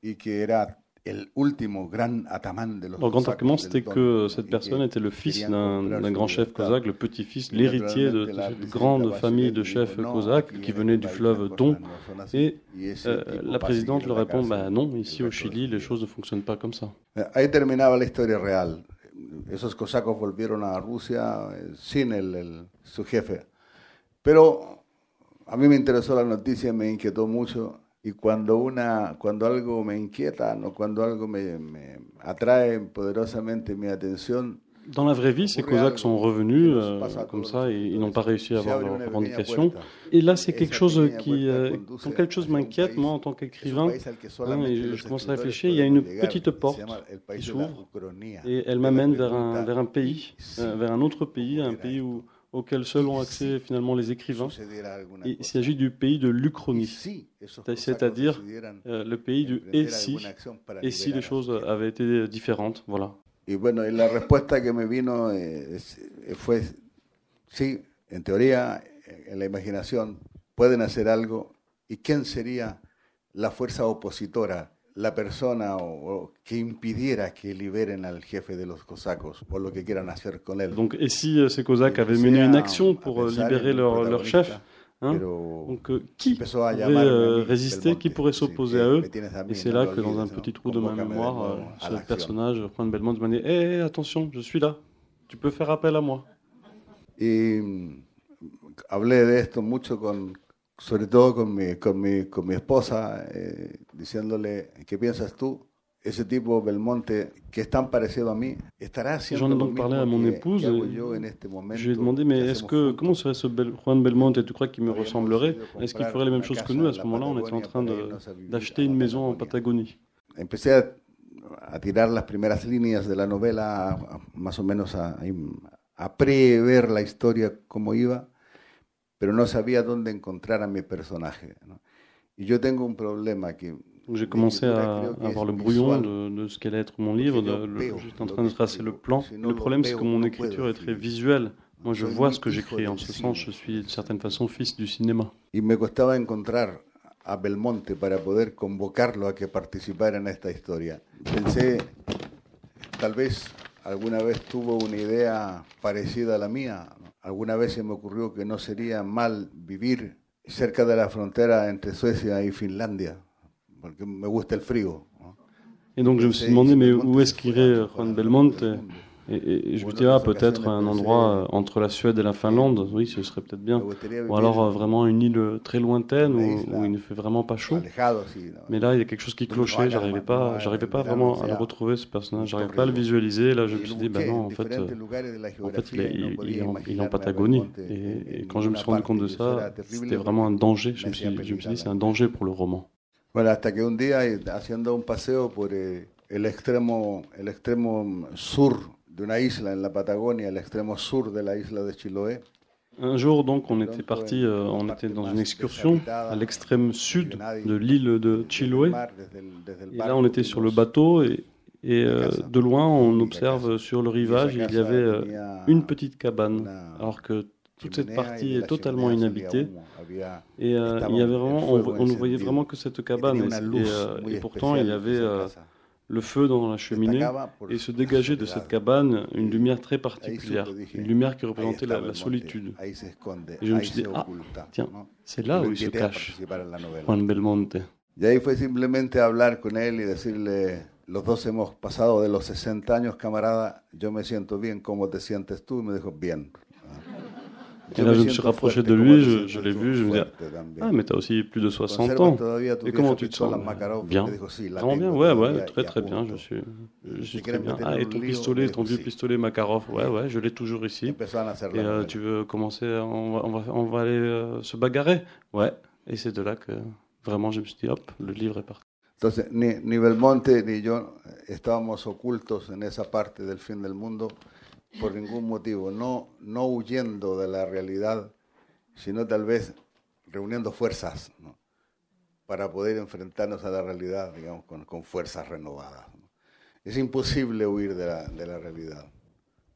y que era el último gran atamán de los Donc, concrètement, c'était que cette personne était le fils d'un grand chef cosaque, le petit-fils, l'héritier de, de, cette grande famille de chefs cosaques qui venait du fleuve Don. Et euh, la présidente leur répond bah, non, ici au Chili, les choses ne fonctionnent pas comme ça. Ahí terminaba la historia real. Esos cosacos volvieron a Rusia eh, sin el, su jefe. Pero a mí me interesó la noticia, me inquietó mucho y cuando, una, cuando algo me inquieta, ¿no? cuando algo me, me atrae poderosamente mi atención, Dans la vraie vie, ces Cosaques sont revenus euh, comme ça et ils n'ont pas réussi à avoir leur revendication. Et là, c'est quelque chose qui, euh, quand quelque chose m'inquiète, moi, en tant qu'écrivain, hein, et je, commence à réfléchir, il y a une petite porte qui s'ouvre et elle m'amène vers un, vers un pays, euh, vers un autre pays, un pays où, auquel seuls ont accès finalement les écrivains. il s'agit du pays de l'Uchronie, c'est-à-dire euh, le pays du et si, et si les choses avaient été différentes. Voilà. Y bueno, y la respuesta que me vino eh, eh, fue, sí, en teoría, en la imaginación, pueden hacer algo. ¿Y quién sería la fuerza opositora, la persona o, que impidiera que liberen al jefe de los cosacos o lo que quieran hacer con él? Donc, et si euh, ces cosaques avaient mené une action pour euh, libérer leur, leur chef Hein Donc, euh, qui pourrait euh, résister, qui pourrait s'opposer à eux Et c'est là que, dans un petit trou de ma mémoire, euh, ce personnage, Juan Belmont, me dit Hé, attention, je suis là, tu peux faire appel à moi. Et mm, hablé de esto mucho con, sobre todo con mi, con mi, con mi esposa, eh, diciéndole, ¿qué piensas tú? Ese tipo Belmonte qui est tan parecido a mí estará haciendo J'en ai donc parlé à mon épouse. je lui ai demandé mais est-ce que comment serait ce Bel, Juan Belmonte Tu crois qu'il me ressemblerait Est-ce qu'il ferait les mêmes choses que nous À ce moment-là, on était en train d'acheter une maison en Patagonie. Empecé a, a, tirar las primeras líneas de la novela, más o menos a, a prever la historia como iba, pero no sabía dónde encontrar a mi personaje. ¿no? Y yo tengo un problema que j'ai commencé à, avoir le brouillon de, ce qu'allait être mon livre. J'étais en train de tracer le plan. Le problème, c'est que mon écriture est très visuelle. Moi, je vois ce que j'écris. En ce sens, je suis d'une certaine façon fils du cinéma. Y me costaba encontrar a Belmonte para poder convocarlo a que participara en esta historia. Pensé, tal vez alguna vez tuvo una idea parecida a la mía. Alguna vez se me ocurrió que no sería mal vivir cerca de la frontera entre Suecia y Finlandia porque me gusta el frío. Et donc je me suis demandé, mais où est-ce qu'irait Juan Belmonte et, et, je me disais, ah, peut-être un endroit entre la Suède et la Finlande, oui, ce serait peut-être bien. Ou alors euh, vraiment une île très lointaine où, où, il ne fait vraiment pas chaud. Mais là, il y a quelque chose qui clochait, j'arrivais pas, j'arrivais pas vraiment à le retrouver, ce personnage, j'arrivais pas à le visualiser. Là, je me suis dit, ben non, en fait, euh, en fait il, est, il, est en, il, est en, Patagonie. Et, et, quand je me suis rendu compte de ça, c'était vraiment un danger. Je me suis, je me suis dit, c'est un danger pour le roman. Bueno, hasta que un día, haciendo un paseo por eh, el, extremo, el extremo sur de una isla en la Patagonia, el extremo sur de la isla de Chiloé, Un jour, donc, on était parti, euh, on était dans une excursion à l'extrême sud de l'île de Chiloé. Et là, on était sur le bateau et, et euh, de loin, on observe sur le rivage, il y avait euh, une petite cabane, alors que toute cette partie est totalement inhabitée. Et il y avait vraiment, on, ne voyait vraiment que cette cabane. Et, et pourtant, il y avait le feu dans la cheminée et se dégageait de cette cabane une lumière très particulière, une lumière qui représentait la, solitude. Et je me suis dit, ah, tiens, c'est là où il se cache, Juan Belmonte. Y ahí fue simplemente hablar con él y decirle, los dos hemos pasado de los 60 años, camarada, yo me siento bien, ¿cómo te sientes tú? Y me dijo, bien. Et là, je me suis rapproché de lui, je, l'ai vu, je me dis Ah, mais tu as aussi plus de 60 ans. Et comment tu te sens? Bien. Vraiment bien? Ouais, ouais, très très bien. Je suis, je suis très bien. Ah, et ton pistolet, ton vieux pistolet Makarov Ouais, ouais, je l'ai toujours ici. Et euh, tu veux commencer on va, on va, on va aller euh, se bagarrer? Ouais. Et c'est de là que vraiment je me suis dit Hop, le livre est parti. Entonces, ni, ni Belmonte ni yo estábamos ocultos en esa parte del fin del mundo. Por ningún motivo, no, no huyendo de la realidad, sino tal vez reuniendo fuerzas para poder enfrentarnos a la realidad, digamos, con, con fuerzas renovadas. Es imposible huir de la, de la realidad,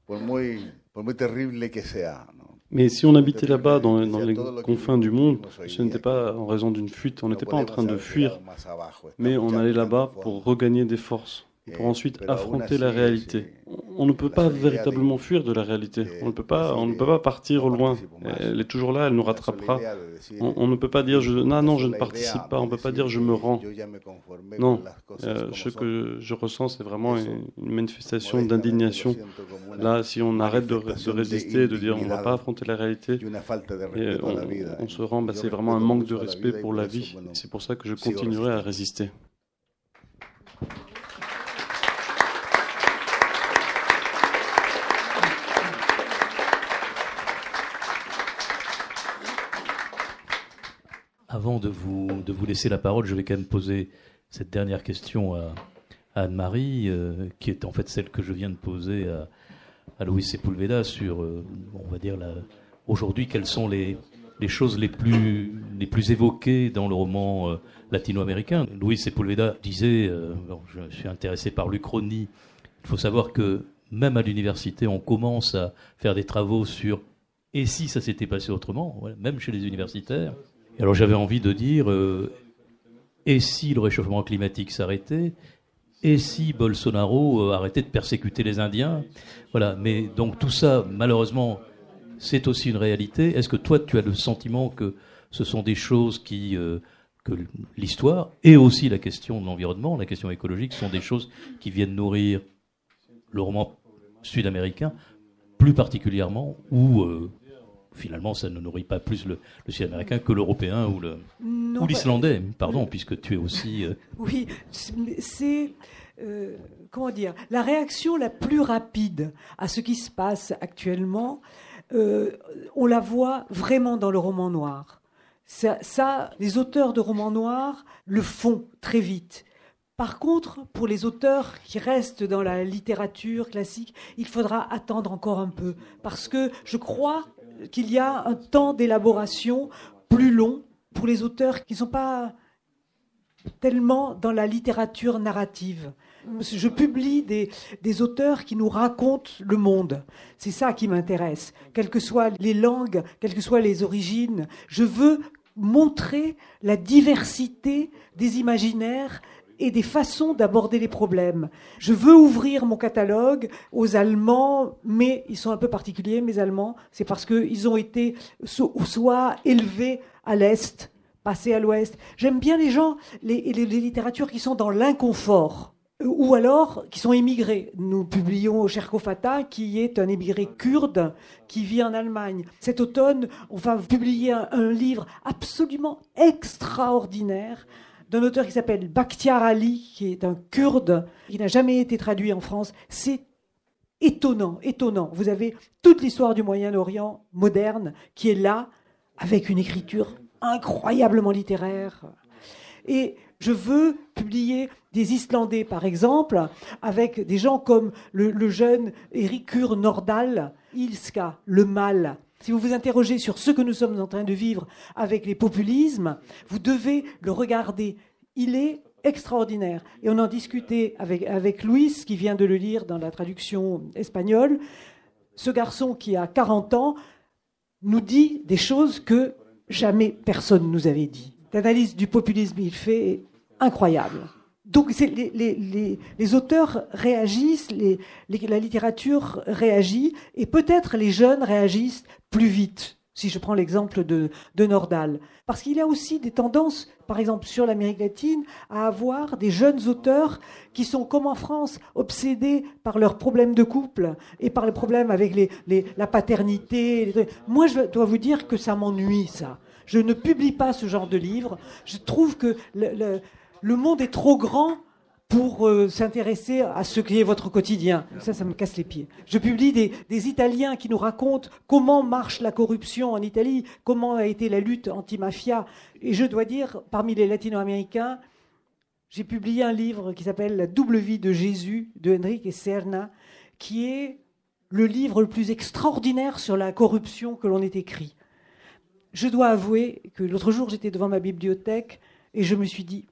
por muy, por muy terrible que sea. Mais si on habitait là-bas, dans, dans, les confins du monde, ce n'était pas en raison d'une fuite, on n'était pas en train de fuir, mais on allait là-bas pour regagner des forces pour ensuite affronter la réalité. On ne peut pas véritablement fuir de la réalité. On ne peut pas, on ne peut pas partir au loin. Elle est toujours là, elle nous rattrapera. On, ne peut pas dire je, non, non, je ne participe pas. On ne peut pas dire je me rends. Non, euh, ce que je ressens, c'est vraiment une, manifestation d'indignation. Là, si on arrête de, résister, de dire on ne va pas affronter la réalité, et on, se rend, bah, c'est vraiment un manque de respect pour la vie. C'est pour ça que je continuerai à résister. Avant de vous, de vous laisser la parole, je vais quand même poser cette dernière question à, Anne-Marie, euh, qui est en fait celle que je viens de poser à, à Louis Sepulveda sur, euh, on va dire, aujourd'hui, quelles sont les, les, choses les plus, les plus évoquées dans le roman euh, latino-américain. Louis Sepulveda disait, je suis intéressé par l'Uchronie, il faut savoir que même à l'université, on commence à faire des travaux sur et si ça s'était passé autrement, même chez les universitaires alors j'avais envie de dire, euh, et si le réchauffement climatique s'arrêtait Et si Bolsonaro euh, arrêtait de persécuter les Indiens? Voilà, mais donc tout ça, malheureusement, c'est aussi une réalité. Est-ce que toi, tu as le sentiment que ce sont des choses qui... Euh, que l'histoire et aussi la question de l'environnement, la question écologique, sont des choses qui viennent nourrir le roman sud-américain, plus particulièrement, ou finalement, ça ne nourrit pas plus le, le sud-américain que l'européen ou le ou l'islandais, pardon, puisque tu es aussi. Euh, oui, c'est euh, comment dire la réaction la plus rapide à ce qui se passe actuellement. Euh, on la voit vraiment dans le roman noir. Ça, ça, les auteurs de romans noirs le font très vite. Par contre, pour les auteurs qui restent dans la littérature classique, il faudra attendre encore un peu, parce que je crois qu'il y a un temps d'élaboration plus long pour les auteurs qui ne sont pas tellement dans la littérature narrative. Je publie des, des auteurs qui nous racontent le monde. C'est ça qui m'intéresse. Quelles que soient les langues, quelles que soient les origines, je veux montrer la diversité des imaginaires et des façons d'aborder les problèmes. Je veux ouvrir mon catalogue aux Allemands, mais ils sont un peu particuliers, mes Allemands. C'est parce qu'ils ont été soit élevés à l'Est, passés à l'Ouest. J'aime bien les gens, les, les, littératures qui sont dans l'inconfort ou alors qui sont émigrés. Nous publions Cherko Fata, qui est un émigré kurde qui vit en Allemagne. Cet automne, on va publier un livre absolument extraordinaire d'un auteur qui s'appelle Bakhtiar Ali, qui est un kurde, qui n'a jamais été traduit en France. C'est étonnant, étonnant. Vous avez toute l'histoire du Moyen-Orient moderne qui est là, avec une écriture incroyablement littéraire. Et je veux publier des Islandais, par exemple, avec des gens comme le, jeune Erikur Nordal, Ilska, le mal. Si vous vous interrogez sur ce que nous sommes en train de vivre avec les populismes, vous devez le regarder. Il est extraordinaire. Et on en discutait avec, Luis, qui vient de le lire dans la traduction espagnole. Ce garçon qui a 40 ans nous dit des choses que jamais personne nous avait dit. L'analyse du populisme il fait est incroyable. Donc les, auteurs réagissent, la littérature réagit, et peut-être les jeunes réagissent plus vite, si je prends l'exemple de, de Nordal. Parce qu'il y a aussi des tendances, par exemple sur l'Amérique latine, à avoir des jeunes auteurs qui sont, comme en France, obsédés par leurs problèmes de couple et par les problèmes avec la paternité. Moi, je dois vous dire que ça m'ennuie, ça. Je ne publie pas ce genre de livre. Je trouve que le le monde est trop grand pour euh, s'intéresser à ce qui est votre quotidien. Ça, ça me casse les pieds. Je publie des, Italiens qui nous racontent comment marche la corruption en Italie, comment a été la lutte anti-mafia. Et je dois dire, parmi les latino-américains, j'ai publié un livre qui s'appelle La double vie de Jésus de Enrique Serna, qui est le livre le plus extraordinaire sur la corruption que l'on ait écrit. Je dois avouer que l'autre jour, j'étais devant ma bibliothèque et je me suis dit,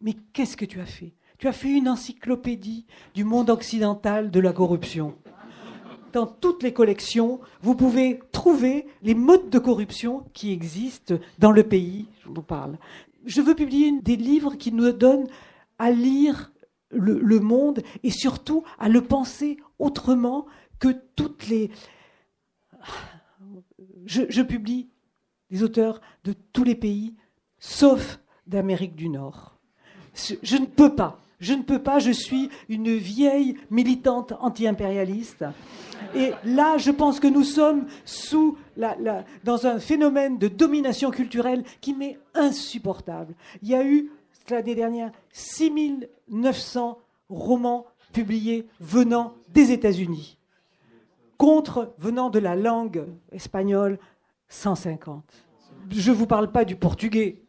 mais qu'est-ce que tu as fait? Tu as fait une encyclopédie du monde occidental de la corruption. Dans toutes les collections, vous pouvez trouver les modes de corruption qui existent dans le pays, je vous parle. Je veux publier des livres qui nous donnent à lire le, monde et surtout à le penser autrement que toutes les... je publie des auteurs de tous les pays, sauf d'Amérique du Nord je ne peux pas. Je ne peux pas, je suis une vieille militante anti-impérialiste. Et là, je pense que nous sommes sous dans un phénomène de domination culturelle qui m'est insupportable. Il y a eu, l'année dernière, 6900 romans publiés venant des États-Unis, contre, venant de la langue espagnole, 150. Je ne vous parle pas du portugais,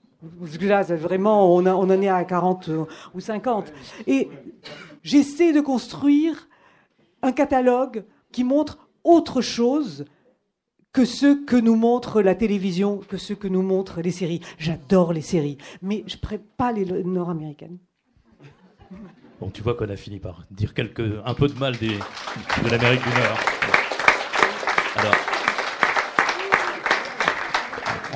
Là, vraiment, on, en est à 40 ou 50. Et j'essaie de construire un catalogue qui montre autre chose que ce que nous montre la télévision, que ce que nous montrent les séries. J'adore les séries, mais je ne pas les nord-américaines. Bon, tu vois qu'on a fini par dire quelque, un peu de mal des, de l'Amérique du Nord. Alors,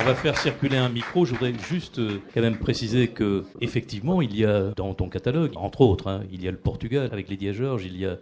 on va faire circuler un micro. Je voudrais juste euh, quand même préciser que effectivement, il y a dans ton catalogue, entre autres, hein, il y a le Portugal avec Lydia George, il y a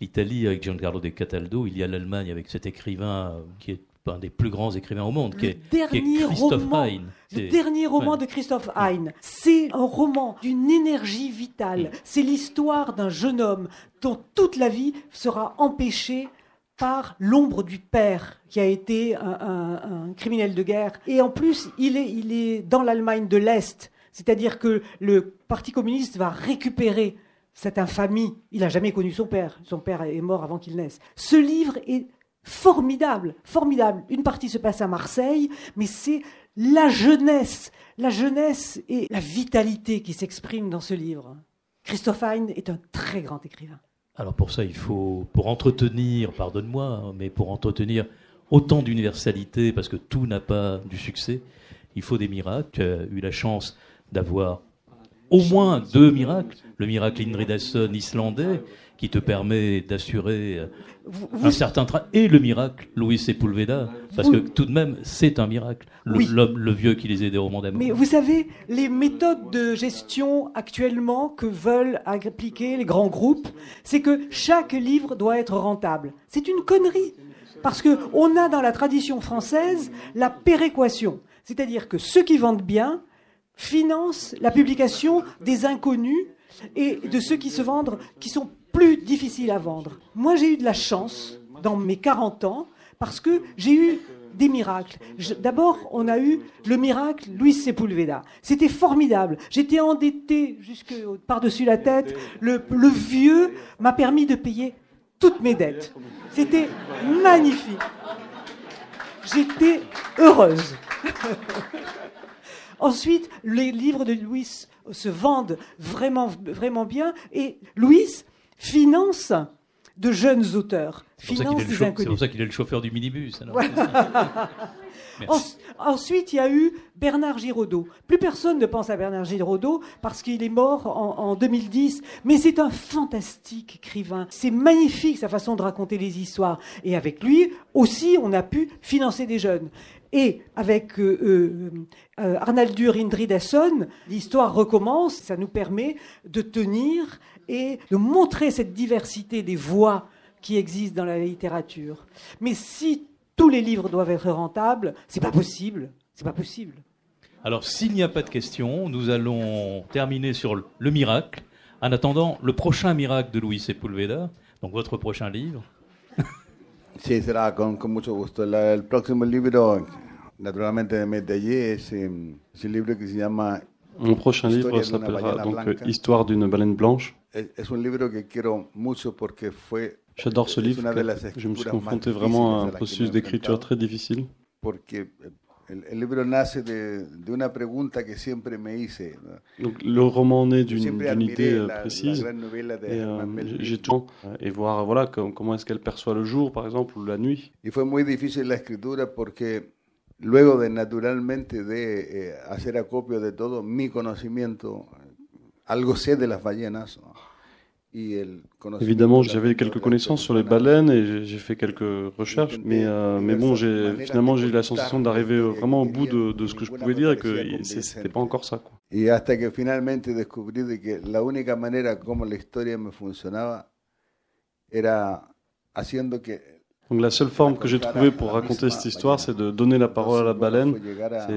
l'Italie avec Giancarlo de Cataldo, il y a l'Allemagne avec cet écrivain euh, qui est un des plus grands écrivains au monde, qui est, Christophe Hein. Le dernier roman de Christophe Hein. C'est un roman d'une énergie vitale. C'est l'histoire d'un jeune homme dont toute la vie sera empêchée par l'ombre du père qui a été un, criminel de guerre. Et en plus, il est, il est dans l'Allemagne de l'Est, c'est-à-dire que le Parti communiste va récupérer cette infamie. Il n'a jamais connu son père. Son père est mort avant qu'il naisse. Ce livre est formidable, formidable. Une partie se passe à Marseille, mais c'est la jeunesse, la jeunesse et la vitalité qui s'expriment dans ce livre. Christophe Hein est un très grand écrivain. Alors pour ça, il faut, pour entretenir, pardonne-moi, hein, mais pour entretenir autant d'universalité, parce que tout n'a pas du succès, il faut des miracles. Tu eu la chance d'avoir au moins deux miracles. Le miracle Indridason islandais, qui te permet d'assurer un certain train, et le miracle Louis Sepulveda, parce que tout de même, c'est un miracle. L'homme, le vieux qui les aidait au monde Mais vous savez, les méthodes de gestion actuellement que veulent appliquer les grands groupes, c'est que chaque livre doit être rentable. C'est une connerie. Parce qu'on a dans la tradition française la péréquation. C'est-à-dire que ceux qui vendent bien financent la publication des inconnus et de ceux qui se vendent, qui sont plus difficiles à vendre. Moi, j'ai eu de la chance dans mes 40 ans parce que j'ai eu des miracles. D'abord, on a eu le miracle Luis Sepulveda. C'était formidable. J'étais endetté jusque par-dessus la tête. Le, le vieux m'a permis de payer toutes mes dettes. C'était magnifique. J'étais heureuse. Ensuite, les livres de Louis se vendent vraiment, vraiment bien et Louis finance de jeunes auteurs. Finance des inconnus. C'est pour ça qu'il est le chauffeur du minibus. ensuite, il y a eu Bernard Giraudot. Plus personne ne pense à Bernard Giraudot parce qu'il est mort en, 2010, mais c'est un fantastique écrivain. C'est magnifique sa façon de raconter les histoires. Et avec lui aussi, on a pu financer des jeunes. Et avec euh, euh, euh Arnaldur Indridason, l'histoire recommence. Ça nous permet de tenir et de montrer cette diversité des voix qui existent dans la littérature. Mais si tous les livres doivent être rentables, c'est pas possible. C'est pas possible. Alors, s'il n'y a pas de questions, nous allons terminer sur le miracle. En attendant, le prochain miracle de Luis Sepulveda, donc votre prochain livre. Sí, será con, con mucho gusto. La, el próximo libro, naturalmente de Medellín, es, un libro que se llama Mon prochain livre s'appellera donc Histoire d'une baleine blanche. J'adore ce livre. Je me suis confronté vraiment à un processus d'écriture très difficile. Donc, le roman naît d'une idée euh, précise. Et, euh, j'ai tout et voir voilà comment est-ce qu'elle perçoit le jour, par exemple, ou la nuit. Y fue muy difícil la escritura porque luego de naturalmente de eh, hacer acopio de todo mi conocimiento, algo sé de las ballenas. Évidemment, j'avais quelques connaissances sur les baleines et j'ai fait quelques recherches, mais, euh, mais bon, finalement, j'ai eu la sensation d'arriver vraiment au bout de, de, ce que je pouvais dire et que c'était pas encore ça. Quoi. Et hasta que finalement descubrí de que la única manera como la historia me funcionaba era haciendo que donc la seule forme que j'ai trouvée pour raconter cette histoire, c'est de donner la parole à la baleine.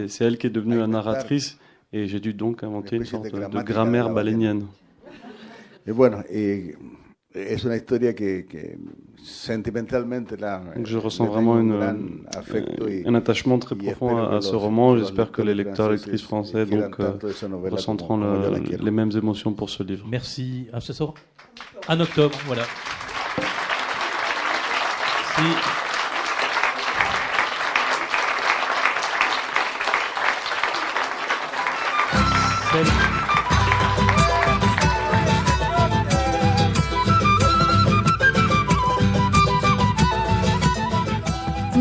C'est elle qui est devenue la narratrice et j'ai dû donc inventer une sorte de grammaire balénienne. Et bueno, y es una historia que, que sentimentalmente la, Donc je ressens vraiment une, un, un attachement très profond à, à ce roman. J'espère que les lecteurs et lectrices français donc, euh, ressentiront le, les mêmes émotions pour ce livre. Merci. À ce soir En octobre, voilà. Merci.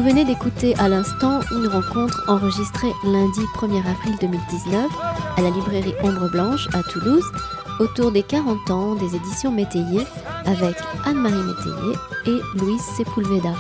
venez d'écouter à l'instant une rencontre enregistrée lundi 1er avril 2019 à la librairie Ombre Blanche à Toulouse autour des 40 ans des éditions Métayer avec Anne-Marie Métayer et Louise Sepulveda.